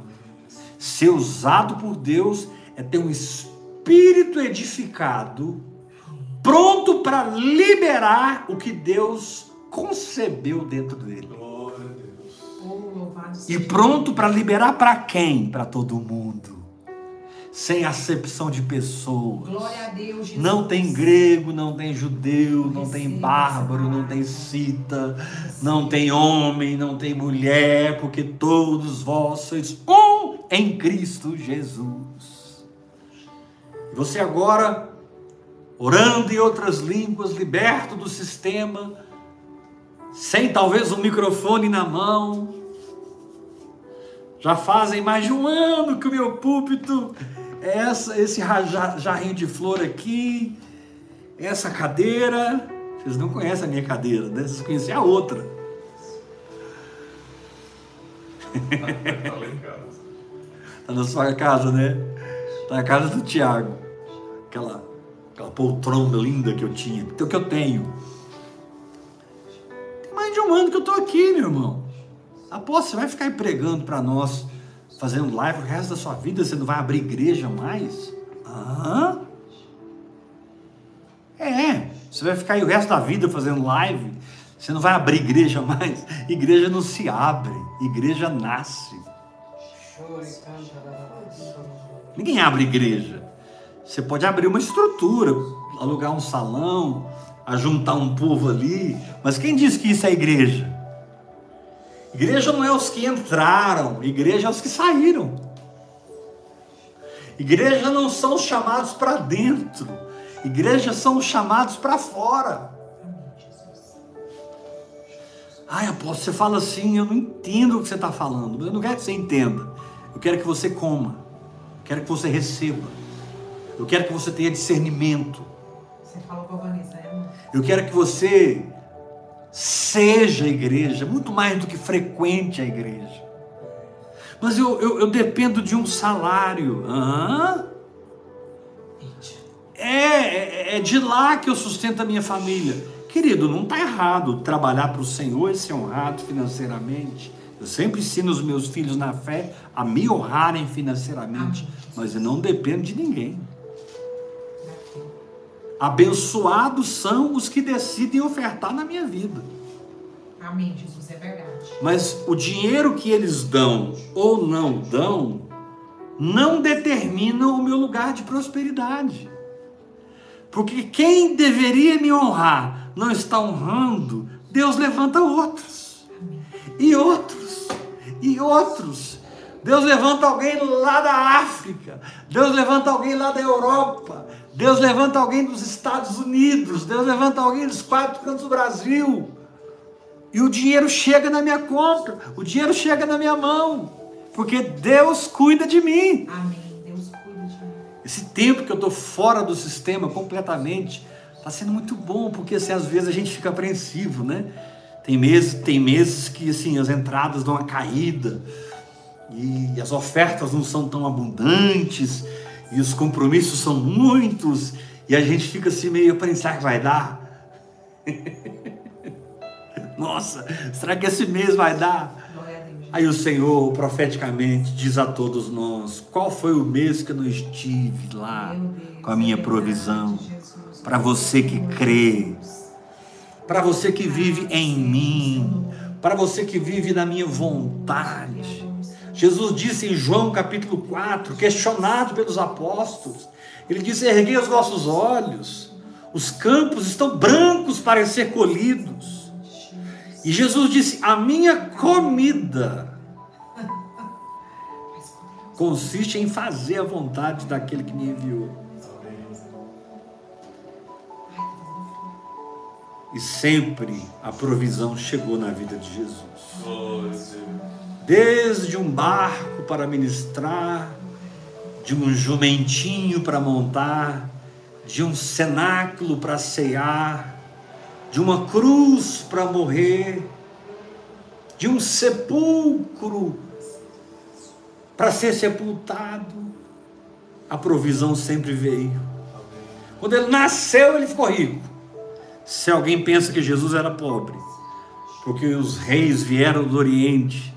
Ser usado por Deus é ter um espírito edificado, pronto para liberar o que Deus concebeu dentro dele. Oh, E pronto para liberar para quem? Para todo mundo. Sem acepção de pessoas. Glória a Deus, Jesus. Não tem grego, não tem judeu, não tem bárbaro, não tem cita, não tem homem, não tem mulher, porque todos vós sois um em Cristo Jesus. Você agora, orando em outras línguas, liberto do sistema, sem talvez um microfone na mão, já fazem mais de um ano que o meu púlpito essa, esse jarrinho de flor aqui, essa cadeira. Vocês não conhecem a minha cadeira, né? Vocês conhecem a outra. Tá na sua casa, né? Tá na casa do Tiago. Aquela, aquela poltrona linda que eu tinha, que eu tenho. Tem mais de um ano que eu tô aqui, meu irmão. Aposto, você vai ficar aí pregando para nós, fazendo live o resto da sua vida, você não vai abrir igreja mais? É, você vai ficar aí o resto da vida fazendo live, você não vai abrir igreja mais. Igreja não se abre, igreja nasce. Ninguém abre igreja. Você pode abrir uma estrutura, alugar um salão, ajuntar um povo ali, mas quem disse que isso é igreja? Igreja não é os que entraram, igreja é os que saíram. Igreja não são os chamados para dentro, igreja são os chamados para fora. Ai, apóstolo, você fala assim, eu não entendo o que você está falando, mas eu não quero que você entenda, eu quero que você coma, eu quero que você receba, eu quero que você tenha discernimento, Você falou com a Vanessa, é, eu quero que você seja a igreja, muito mais do que frequente a igreja. Mas eu, eu, eu dependo de um salário. Hã? É, é, é de lá que eu sustento a minha família. Querido, não está errado trabalhar para o Senhor e ser honrado financeiramente. Eu sempre ensino os meus filhos na fé a me honrarem financeiramente, mas eu não dependo de ninguém. Abençoados são os que decidem ofertar na minha vida. Amém, Jesus, é verdade. Mas o dinheiro que eles dão ou não dão não determina o meu lugar de prosperidade. Porque quem deveria me honrar não está honrando, Deus levanta outros. E outros. E outros. Deus levanta alguém lá da África. Deus levanta alguém lá da Europa. Deus levanta alguém dos Estados Unidos. Deus levanta alguém dos quatro cantos do Brasil. E o dinheiro chega na minha conta, o dinheiro chega na minha mão, porque Deus cuida de mim. Amém. Deus cuida de mim. Esse tempo que eu estou fora do sistema completamente está sendo muito bom, porque assim, às vezes a gente fica apreensivo, né? Tem meses, tem meses que assim, as entradas dão uma caída e as ofertas não são tão abundantes e os compromissos são muitos e a gente fica assim meio pensar que vai dar. Nossa, será que esse mês vai dar? Deus. Aí o Senhor profeticamente diz a todos nós: qual foi o mês que eu não estive lá com a minha é provisão? Para você que crê, para você que vive em mim, para você que vive na minha vontade. Jesus disse em João capítulo 4, questionado pelos apóstolos, ele disse: Erguei os vossos olhos, os campos estão brancos para ser colhidos. E Jesus disse: A minha comida consiste em fazer a vontade daquele que me enviou. E sempre a provisão chegou na vida de Jesus. A Deus. Desde um barco para ministrar, de um jumentinho para montar, de um cenáculo para ceiar, de uma cruz para morrer, de um sepulcro para ser sepultado, a provisão sempre veio. Quando ele nasceu, ele ficou rico. Se alguém pensa que Jesus era pobre, porque os reis vieram do Oriente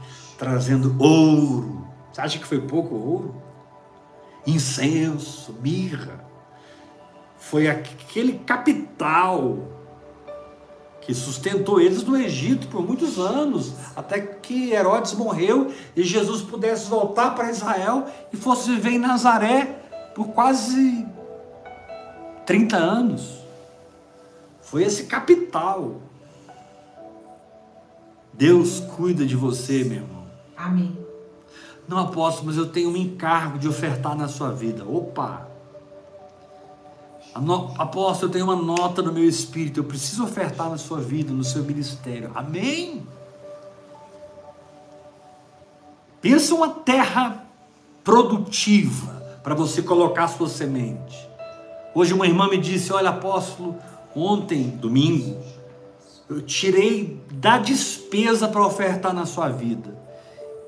trazendo ouro, você acha que foi pouco ouro? Incenso, mirra, foi aquele capital que sustentou eles no Egito por muitos anos, até que Herodes morreu e Jesus pudesse voltar para Israel e fosse viver em Nazaré por quase 30 anos. Foi esse capital. Deus cuida de você, meu irmão. Amém. Não aposto, mas eu tenho um encargo de ofertar na sua vida. Opa! Apóstolo, eu tenho uma nota no meu espírito. Eu preciso ofertar na sua vida, no seu ministério. Amém? Pensa uma terra produtiva para você colocar sua semente. Hoje uma irmã me disse: Olha, apóstolo, ontem, domingo, eu tirei da despesa para ofertar na sua vida.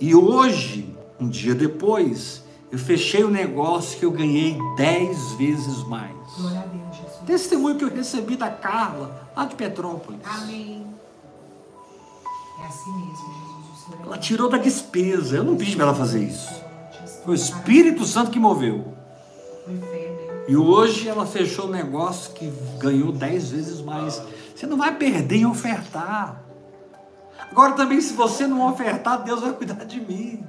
E hoje, um dia depois, eu fechei o negócio que eu ganhei dez vezes mais. Glória a Deus, Jesus. Testemunho que eu recebi da Carla, lá de Petrópolis. Amém. É assim mesmo, Jesus. O é Ela tirou da despesa. Eu não pedi para ela fazer isso. Foi o Espírito Santo que moveu. Né? E hoje ela fechou um negócio que ganhou dez vezes mais. Você não vai perder em ofertar. Agora também, se você não ofertar, Deus vai cuidar de mim.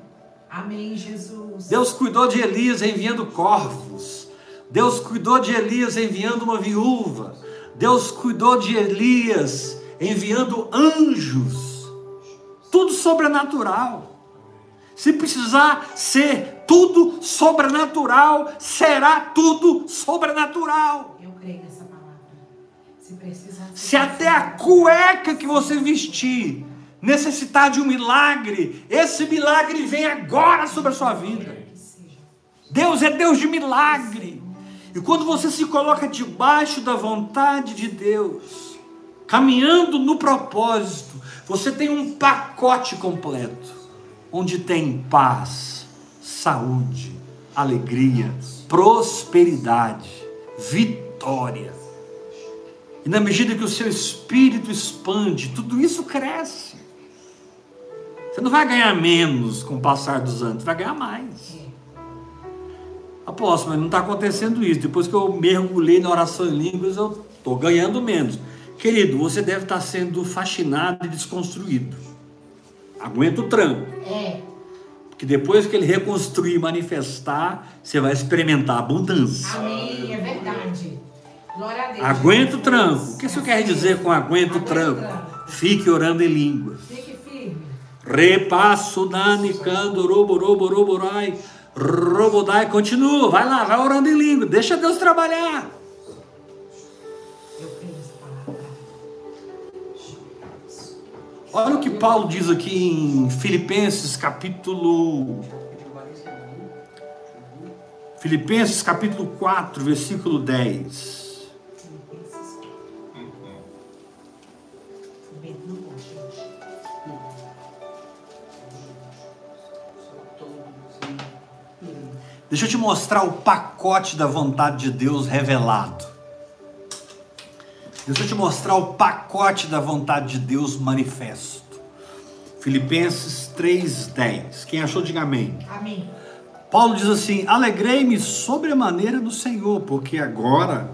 Amém, Jesus. Deus cuidou de Elias enviando corvos. Deus cuidou de Elias enviando uma viúva. Deus cuidou de Elias enviando anjos. Tudo sobrenatural. Se precisar ser tudo sobrenatural, será tudo sobrenatural. Eu creio nessa palavra. Se precisar. Se até a cueca que você vestir necessitar de um milagre, esse milagre vem agora sobre a sua vida. Deus é Deus de milagre. E quando você se coloca debaixo da vontade de Deus, caminhando no propósito, você tem um pacote completo, onde tem paz, saúde, alegria, prosperidade, vitória. E na medida que o seu espírito expande, tudo isso cresce. Você não vai ganhar menos com o passar dos anos, vai ganhar mais. É. Apóstolo, mas não está acontecendo isso. Depois que eu mergulhei na oração em línguas, eu estou ganhando menos. Querido, você deve estar sendo fascinado e desconstruído. Aguenta o tranco. É. Porque depois que ele reconstruir e manifestar, você vai experimentar abundância. Amém. É verdade. Glória a Deus. Aguenta o tranco. O que isso quer dizer com aguenta o tranco. Fique orando em línguas. Fique firme. Repasso dani cando robo robo robo rai robodai continua, vai lá, vai orando em língua, deixa Deus trabalhar. Olha o que Paulo diz aqui em Filipenses capítulo Filipenses capítulo 4, versículo 10. Deixa eu te mostrar o pacote da vontade de Deus revelado. Deixa eu te mostrar o pacote da vontade de Deus manifesto. Filipenses 3:10. Quem achou diga amém. Amém. Paulo diz assim: Alegrei-me sobremaneira no Senhor, porque agora,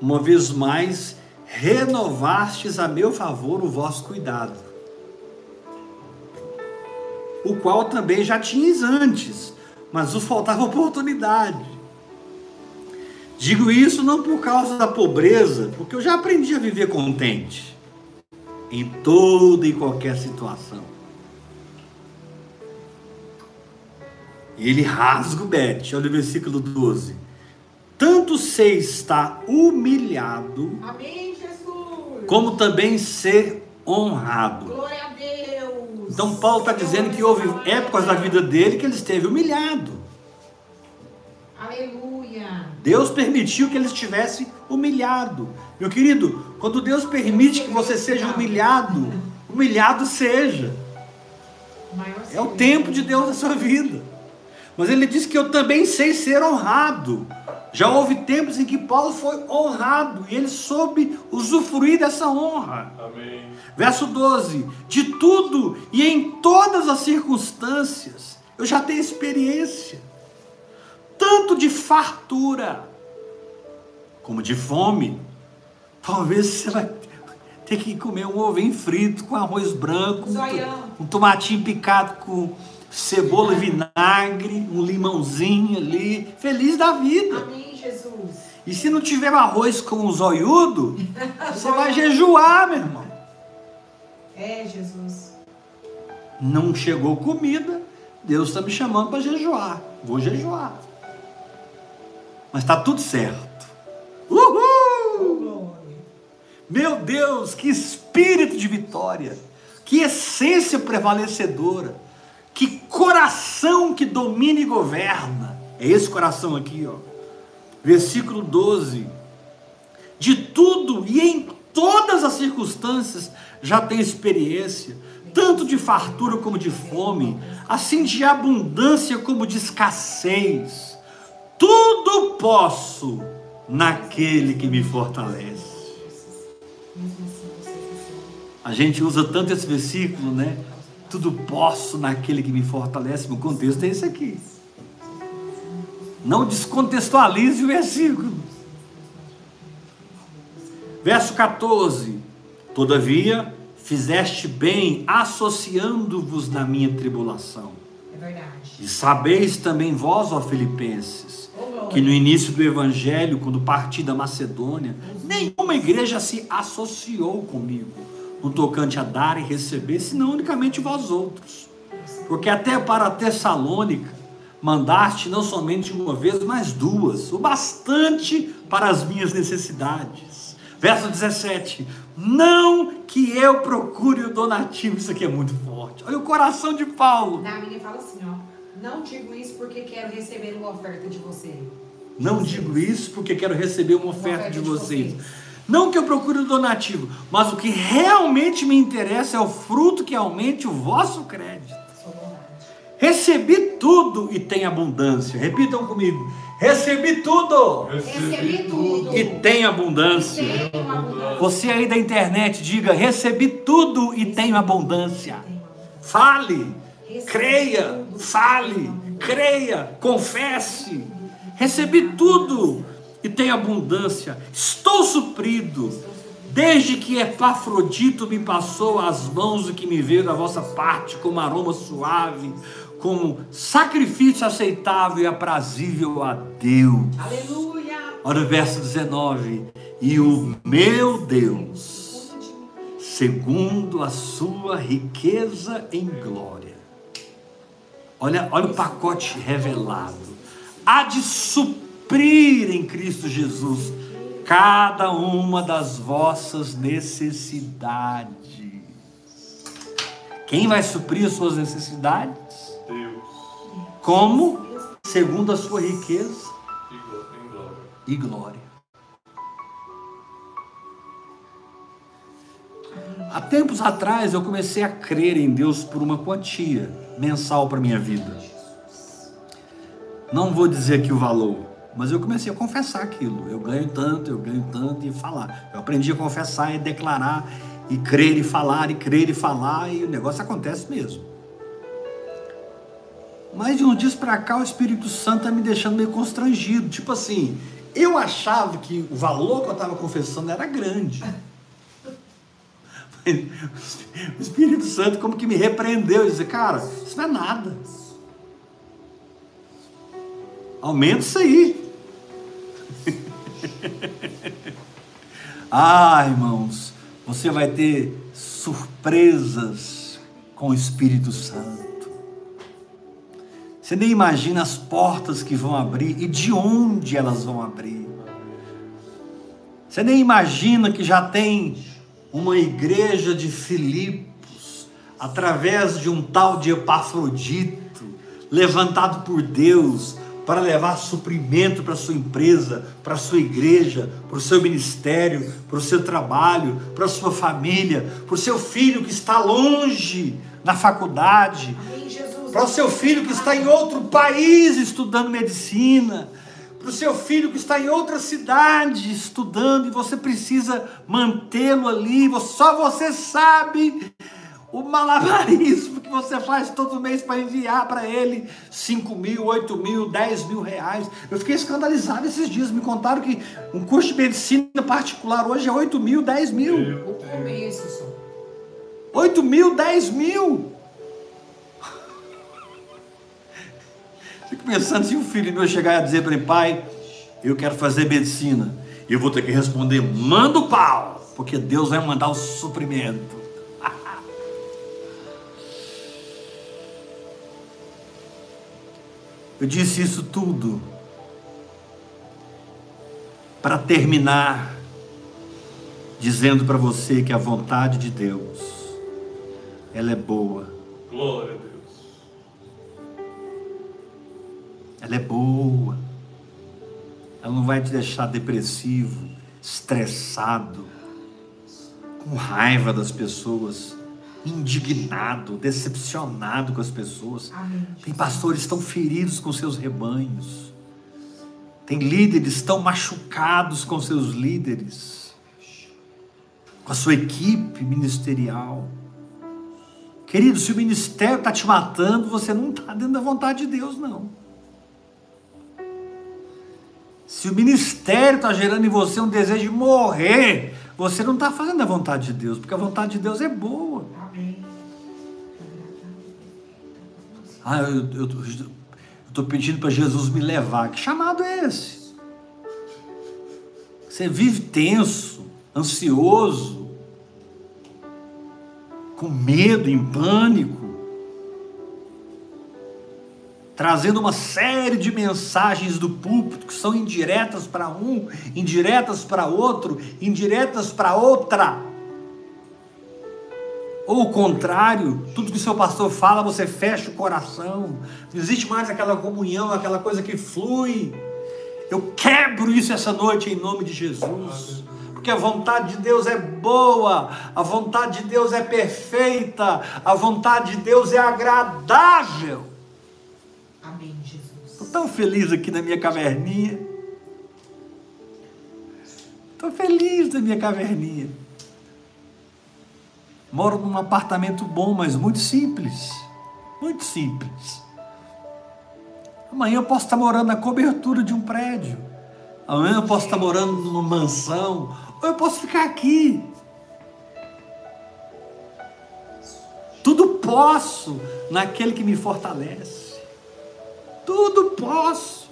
uma vez mais, renovastes a meu favor o vosso cuidado, o qual também já tinhas antes, mas vos faltava oportunidade. Digo isso não por causa da pobreza, porque eu já aprendi a viver contente em toda e qualquer situação. E ele rasga o bete, olha o versículo 12. Tanto sei estar humilhado, Amém, Jesus. como também ser honrado. Glória. Então Paulo está dizendo que houve épocas da vida dele que ele esteve humilhado. Aleluia. Deus permitiu que ele estivesse humilhado. Meu querido, quando Deus permite que você seja humilhado, humilhado seja. É o tempo de Deus na sua vida. Mas ele diz que eu também sei ser honrado. Já houve tempos em que Paulo foi honrado e ele soube usufruir dessa honra. Amém. Verso 12: De tudo e em todas as circunstâncias, eu já tenho experiência, tanto de fartura, como de fome. Talvez você vai ter que comer um ovinho frito com arroz branco, um, um tomatinho picado com cebola e vinagre, um limãozinho ali, feliz da vida. Amém, Jesus. E se não tiver arroz com um zoiudo, você vai jejuar, meu irmão. É, Jesus. Não chegou comida, Deus está me chamando para jejuar. Vou jejuar. Mas está tudo certo. Uhul! Meu Deus, que espírito de vitória, que essência prevalecedora, que coração que domina e governa. É esse coração aqui, ó. Versículo 12. De tudo e em todas as circunstâncias já tem experiência, tanto de fartura como de fome, assim de abundância como de escassez. Tudo posso naquele que me fortalece. A gente usa tanto esse versículo, né? Tudo posso naquele que me fortalece. O contexto é esse aqui. Não descontextualize o versículo. Verso 14: Todavia, fizeste bem associando-vos na minha tribulação. É verdade. E sabeis também vós, ó Filipenses, que no início do Evangelho, quando parti da Macedônia, nenhuma igreja se associou comigo no tocante a dar e receber, senão unicamente vós outros. Porque até para Tessalônica mandaste não somente uma vez, mas duas, o bastante para as minhas necessidades. Verso 17: Não que eu procure o donativo, isso aqui é muito forte. Olha o coração de Paulo. Na minha fala assim, ó. Não digo isso porque quero receber uma oferta de você. Não digo isso porque quero receber uma oferta oferta de de vocês. vocês. Não que eu procure o donativo, mas o que realmente me interessa é o fruto que aumente o vosso crédito. Recebi tudo e tem abundância. Repitam comigo. Recebi tudo Recebi tudo. e tem abundância. Tenho abundância. Você aí da internet, diga: recebi tudo e tenho abundância. Tenho abundância. Fale, creia, fale, creia, confesse. Recebi tudo e tenho abundância. Estou suprido. Desde que Epafrodito me passou as mãos o que me veio da vossa parte como aroma suave, como sacrifício aceitável e aprazível a Deus. Aleluia. Olha o verso 19. E o meu Deus, segundo a sua riqueza em glória. Olha, olha o pacote revelado. Há de suprir em Cristo Jesus cada uma das vossas necessidades. Quem vai suprir as suas necessidades? Como? Segundo a sua riqueza E e glória. Há tempos atrás eu comecei a crer em Deus por uma quantia mensal para minha vida. Não vou dizer aqui o valor, mas eu comecei a confessar aquilo. Eu ganho tanto, eu ganho tanto e falar. Eu aprendi a confessar e declarar e crer e falar e crer e falar e o negócio acontece mesmo. Mas de uns dias para cá o Espírito Santo está me deixando meio constrangido. Tipo assim, eu achava que o valor que eu estava confessando era grande. O Espírito Santo como que me repreendeu e disse, cara, isso não é nada. Aumenta isso aí. ah, irmãos, você vai ter surpresas com o Espírito Santo. Você nem imagina as portas que vão abrir e de onde elas vão abrir. Você nem imagina que já tem uma igreja de Filipos, através de um tal de Epafrodito, levantado por Deus para levar suprimento para sua empresa, para sua igreja, para o seu ministério, para o seu trabalho, para a sua família, para o seu filho que está longe na faculdade. Para o seu filho que está em outro país estudando medicina, para o seu filho que está em outra cidade estudando e você precisa mantê-lo ali, só você sabe o malabarismo que você faz todo mês para enviar para ele 5 mil, 8 mil, 10 mil reais. Eu fiquei escandalizado esses dias. Me contaram que um curso de medicina particular hoje é 8 mil, 10 mil. O começo só. 8 mil, 10 mil. Fico pensando se um filho meu chegar e dizer para ele, pai, eu quero fazer medicina. Eu vou ter que responder, manda o pau, porque Deus vai mandar o suprimento. Eu disse isso tudo para terminar dizendo para você que a vontade de Deus ela é boa. Glória a Deus. Ela é boa. Ela não vai te deixar depressivo, estressado, com raiva das pessoas, indignado, decepcionado com as pessoas. Amém. Tem pastores tão feridos com seus rebanhos. Tem líderes tão machucados com seus líderes, com a sua equipe ministerial. Querido, se o ministério está te matando, você não está dentro da vontade de Deus, não. Se o ministério está gerando em você um desejo de morrer, você não está fazendo a vontade de Deus, porque a vontade de Deus é boa. Ah, eu estou pedindo para Jesus me levar. Que chamado é esse? Você vive tenso, ansioso, com medo, em pânico, trazendo uma série de mensagens do púlpito que são indiretas para um, indiretas para outro, indiretas para outra. Ou o contrário, tudo que o seu pastor fala, você fecha o coração. Não existe mais aquela comunhão, aquela coisa que flui. Eu quebro isso essa noite em nome de Jesus. Porque a vontade de Deus é boa, a vontade de Deus é perfeita, a vontade de Deus é agradável. Amém, Jesus. Estou tão feliz aqui na minha caverninha. Estou feliz na minha caverninha. Moro num apartamento bom, mas muito simples. Muito simples. Amanhã eu posso estar morando na cobertura de um prédio. Amanhã eu posso estar morando numa mansão. Ou eu posso ficar aqui. Tudo posso naquele que me fortalece. Tudo posso.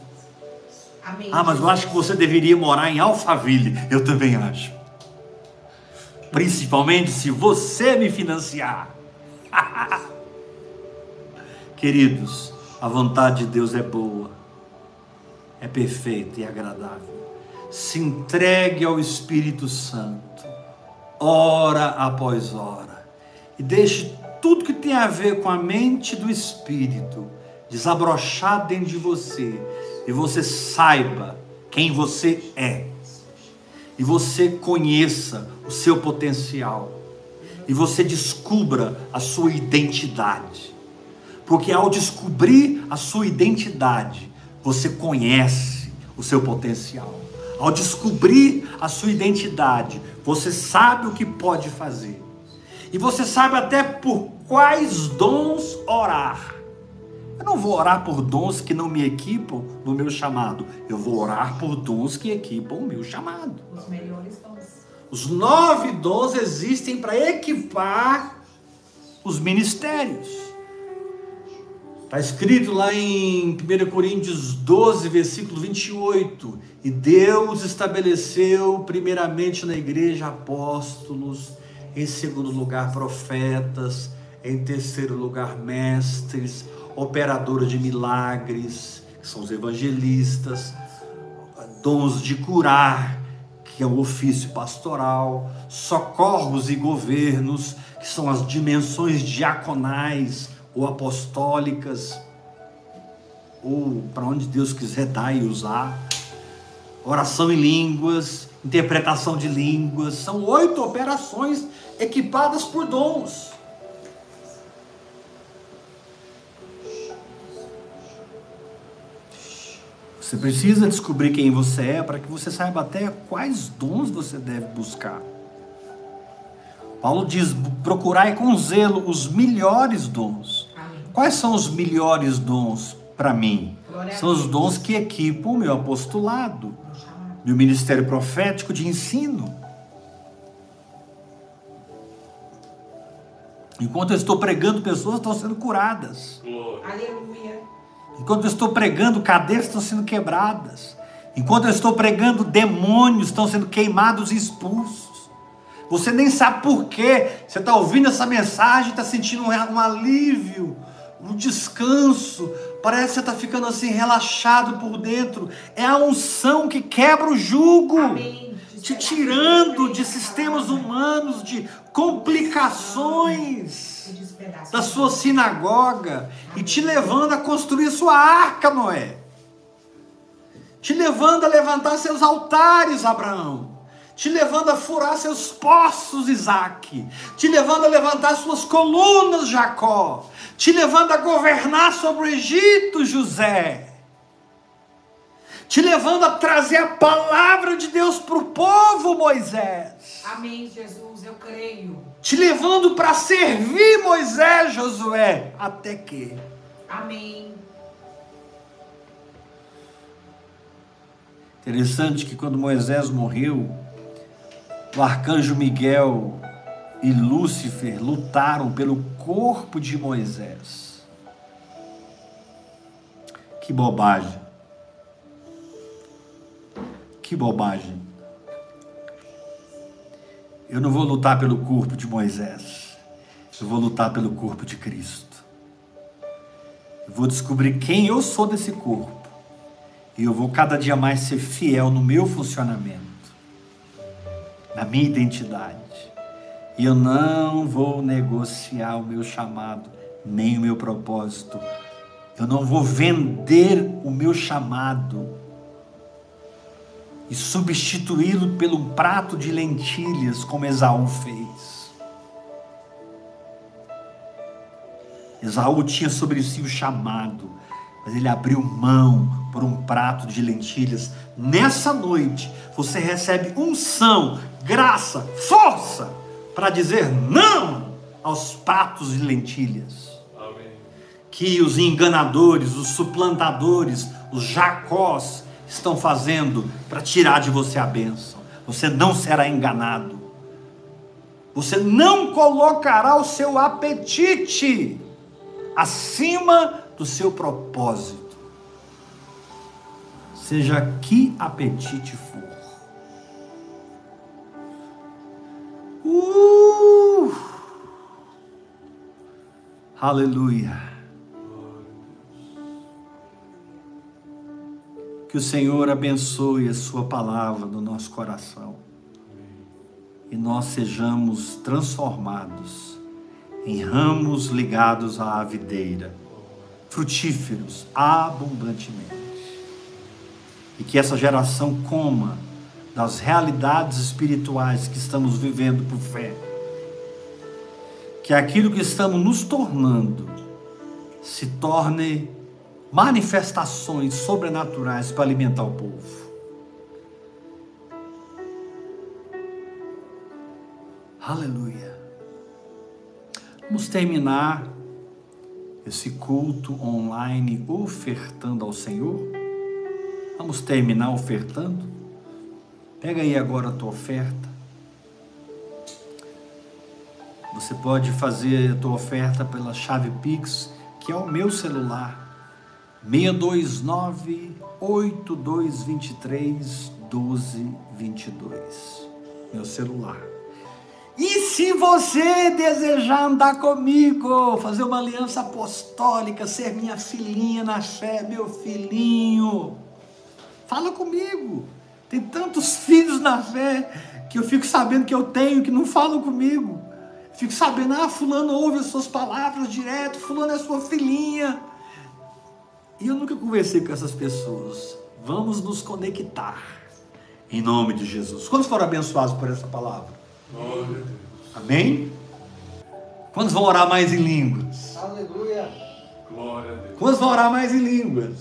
Amém. Ah, mas eu acho que você deveria morar em Alphaville. Eu também acho. Principalmente se você me financiar. Queridos, a vontade de Deus é boa, é perfeita e agradável. Se entregue ao Espírito Santo, hora após hora, e deixe tudo que tem a ver com a mente do Espírito desabrochar dentro de você, e você saiba quem você é, e você conheça o seu potencial, e você descubra a sua identidade. Porque ao descobrir a sua identidade, você conhece o seu potencial. Ao descobrir a sua identidade, você sabe o que pode fazer. E você sabe até por quais dons orar. Eu não vou orar por dons que não me equipam no meu chamado. Eu vou orar por dons que equipam o meu chamado. Os melhores dons. Os nove dons existem para equipar os ministérios. Está escrito lá em 1 Coríntios 12, versículo 28. E Deus estabeleceu primeiramente na igreja apóstolos, em segundo lugar profetas, em terceiro lugar mestres, operadores de milagres, que são os evangelistas, dons de curar, que é o ofício pastoral, socorros e governos, que são as dimensões diaconais ou apostólicas, ou para onde Deus quiser dar e usar. Oração em línguas, interpretação de línguas, são oito operações equipadas por dons. Você precisa descobrir quem você é para que você saiba até quais dons você deve buscar. Paulo diz: procurai com zelo os melhores dons. Amém. Quais são os melhores dons para mim? Glória São os dons que equipam o meu apostolado, meu ministério profético de ensino. Enquanto eu estou pregando, pessoas estão sendo curadas. Glória. Aleluia. Enquanto eu estou pregando, cadeias estão sendo quebradas. Enquanto eu estou pregando, demônios estão sendo queimados e expulsos. Você nem sabe por quê. Você está ouvindo essa mensagem, está sentindo um, um alívio, um descanso. Parece que você está ficando assim relaxado por dentro. É a unção que quebra o jugo Amém. te tirando de sistemas humanos, de complicações. Da sua sinagoga e te levando a construir sua arca, Noé. Te levando a levantar seus altares, Abraão. Te levando a furar seus poços, Isaac. Te levando a levantar suas colunas, Jacó. Te levando a governar sobre o Egito, José. Te levando a trazer a palavra de Deus para o povo, Moisés Amém, Jesus. Eu creio. te levando para servir Moisés, Josué, até que Amém. Interessante que quando Moisés morreu, o arcanjo Miguel e Lúcifer lutaram pelo corpo de Moisés. Que bobagem. Que bobagem. Eu não vou lutar pelo corpo de Moisés. Eu vou lutar pelo corpo de Cristo. Eu vou descobrir quem eu sou desse corpo. E eu vou cada dia mais ser fiel no meu funcionamento, na minha identidade. E eu não vou negociar o meu chamado, nem o meu propósito. Eu não vou vender o meu chamado e substituí-lo pelo prato de lentilhas, como Esaú fez. Esaú tinha sobre si o chamado, mas ele abriu mão por um prato de lentilhas. Nessa noite, você recebe unção, graça, força para dizer não aos pratos de lentilhas Amém. que os enganadores, os suplantadores, os jacós estão fazendo para tirar de você a bênção. Você não será enganado. Você não colocará o seu apetite acima do seu propósito. Seja que apetite for. Uh! Aleluia. Que o Senhor abençoe a Sua palavra no nosso coração e nós sejamos transformados em ramos ligados à videira, frutíferos abundantemente. E que essa geração coma das realidades espirituais que estamos vivendo por fé. Que aquilo que estamos nos tornando se torne manifestações sobrenaturais para alimentar o povo. Aleluia. Vamos terminar esse culto online ofertando ao Senhor. Vamos terminar ofertando. Pega aí agora a tua oferta. Você pode fazer a tua oferta pela chave Pix, que é o meu celular. 629 8223 1222. Meu celular. E se você desejar andar comigo, fazer uma aliança apostólica, ser minha filhinha na fé, meu filhinho, fala comigo. Tem tantos filhos na fé que eu fico sabendo que eu tenho, que não falam comigo. Fico sabendo, ah, fulano ouve as suas palavras direto, fulano é sua filhinha. E eu nunca conversei com essas pessoas. Vamos nos conectar. Em nome de Jesus. Quantos foram abençoados por essa palavra? Glória a Deus. Amém? Quantos vão orar mais em línguas? Aleluia. Glória a Deus. Quantos vão orar mais em línguas?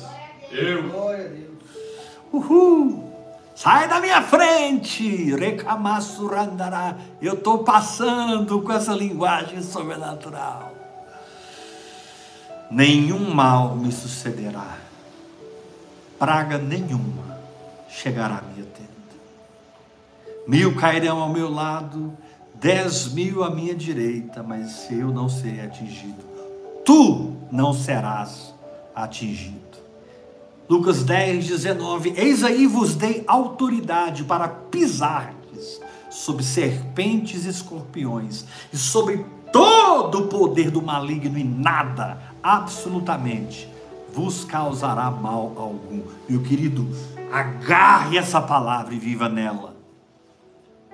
Eu. Glória a Deus. Uhul! Sai da minha frente! Recamassurandará. Eu estou passando com essa linguagem sobrenatural. Nenhum mal me sucederá, praga nenhuma chegará à minha tenda. Mil cairão ao meu lado, dez mil à minha direita, mas eu não serei atingido. Tu não serás atingido. Lucas 10, 19: Eis aí vos dei autoridade para pisardes sobre serpentes e escorpiões, e sobre todo o poder do maligno, e nada, absolutamente, vos causará mal algum. Meu querido, agarre essa palavra e viva nela,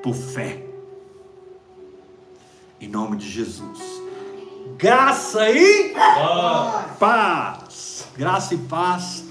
por fé, em nome de Jesus. Graça e paz. Graça e paz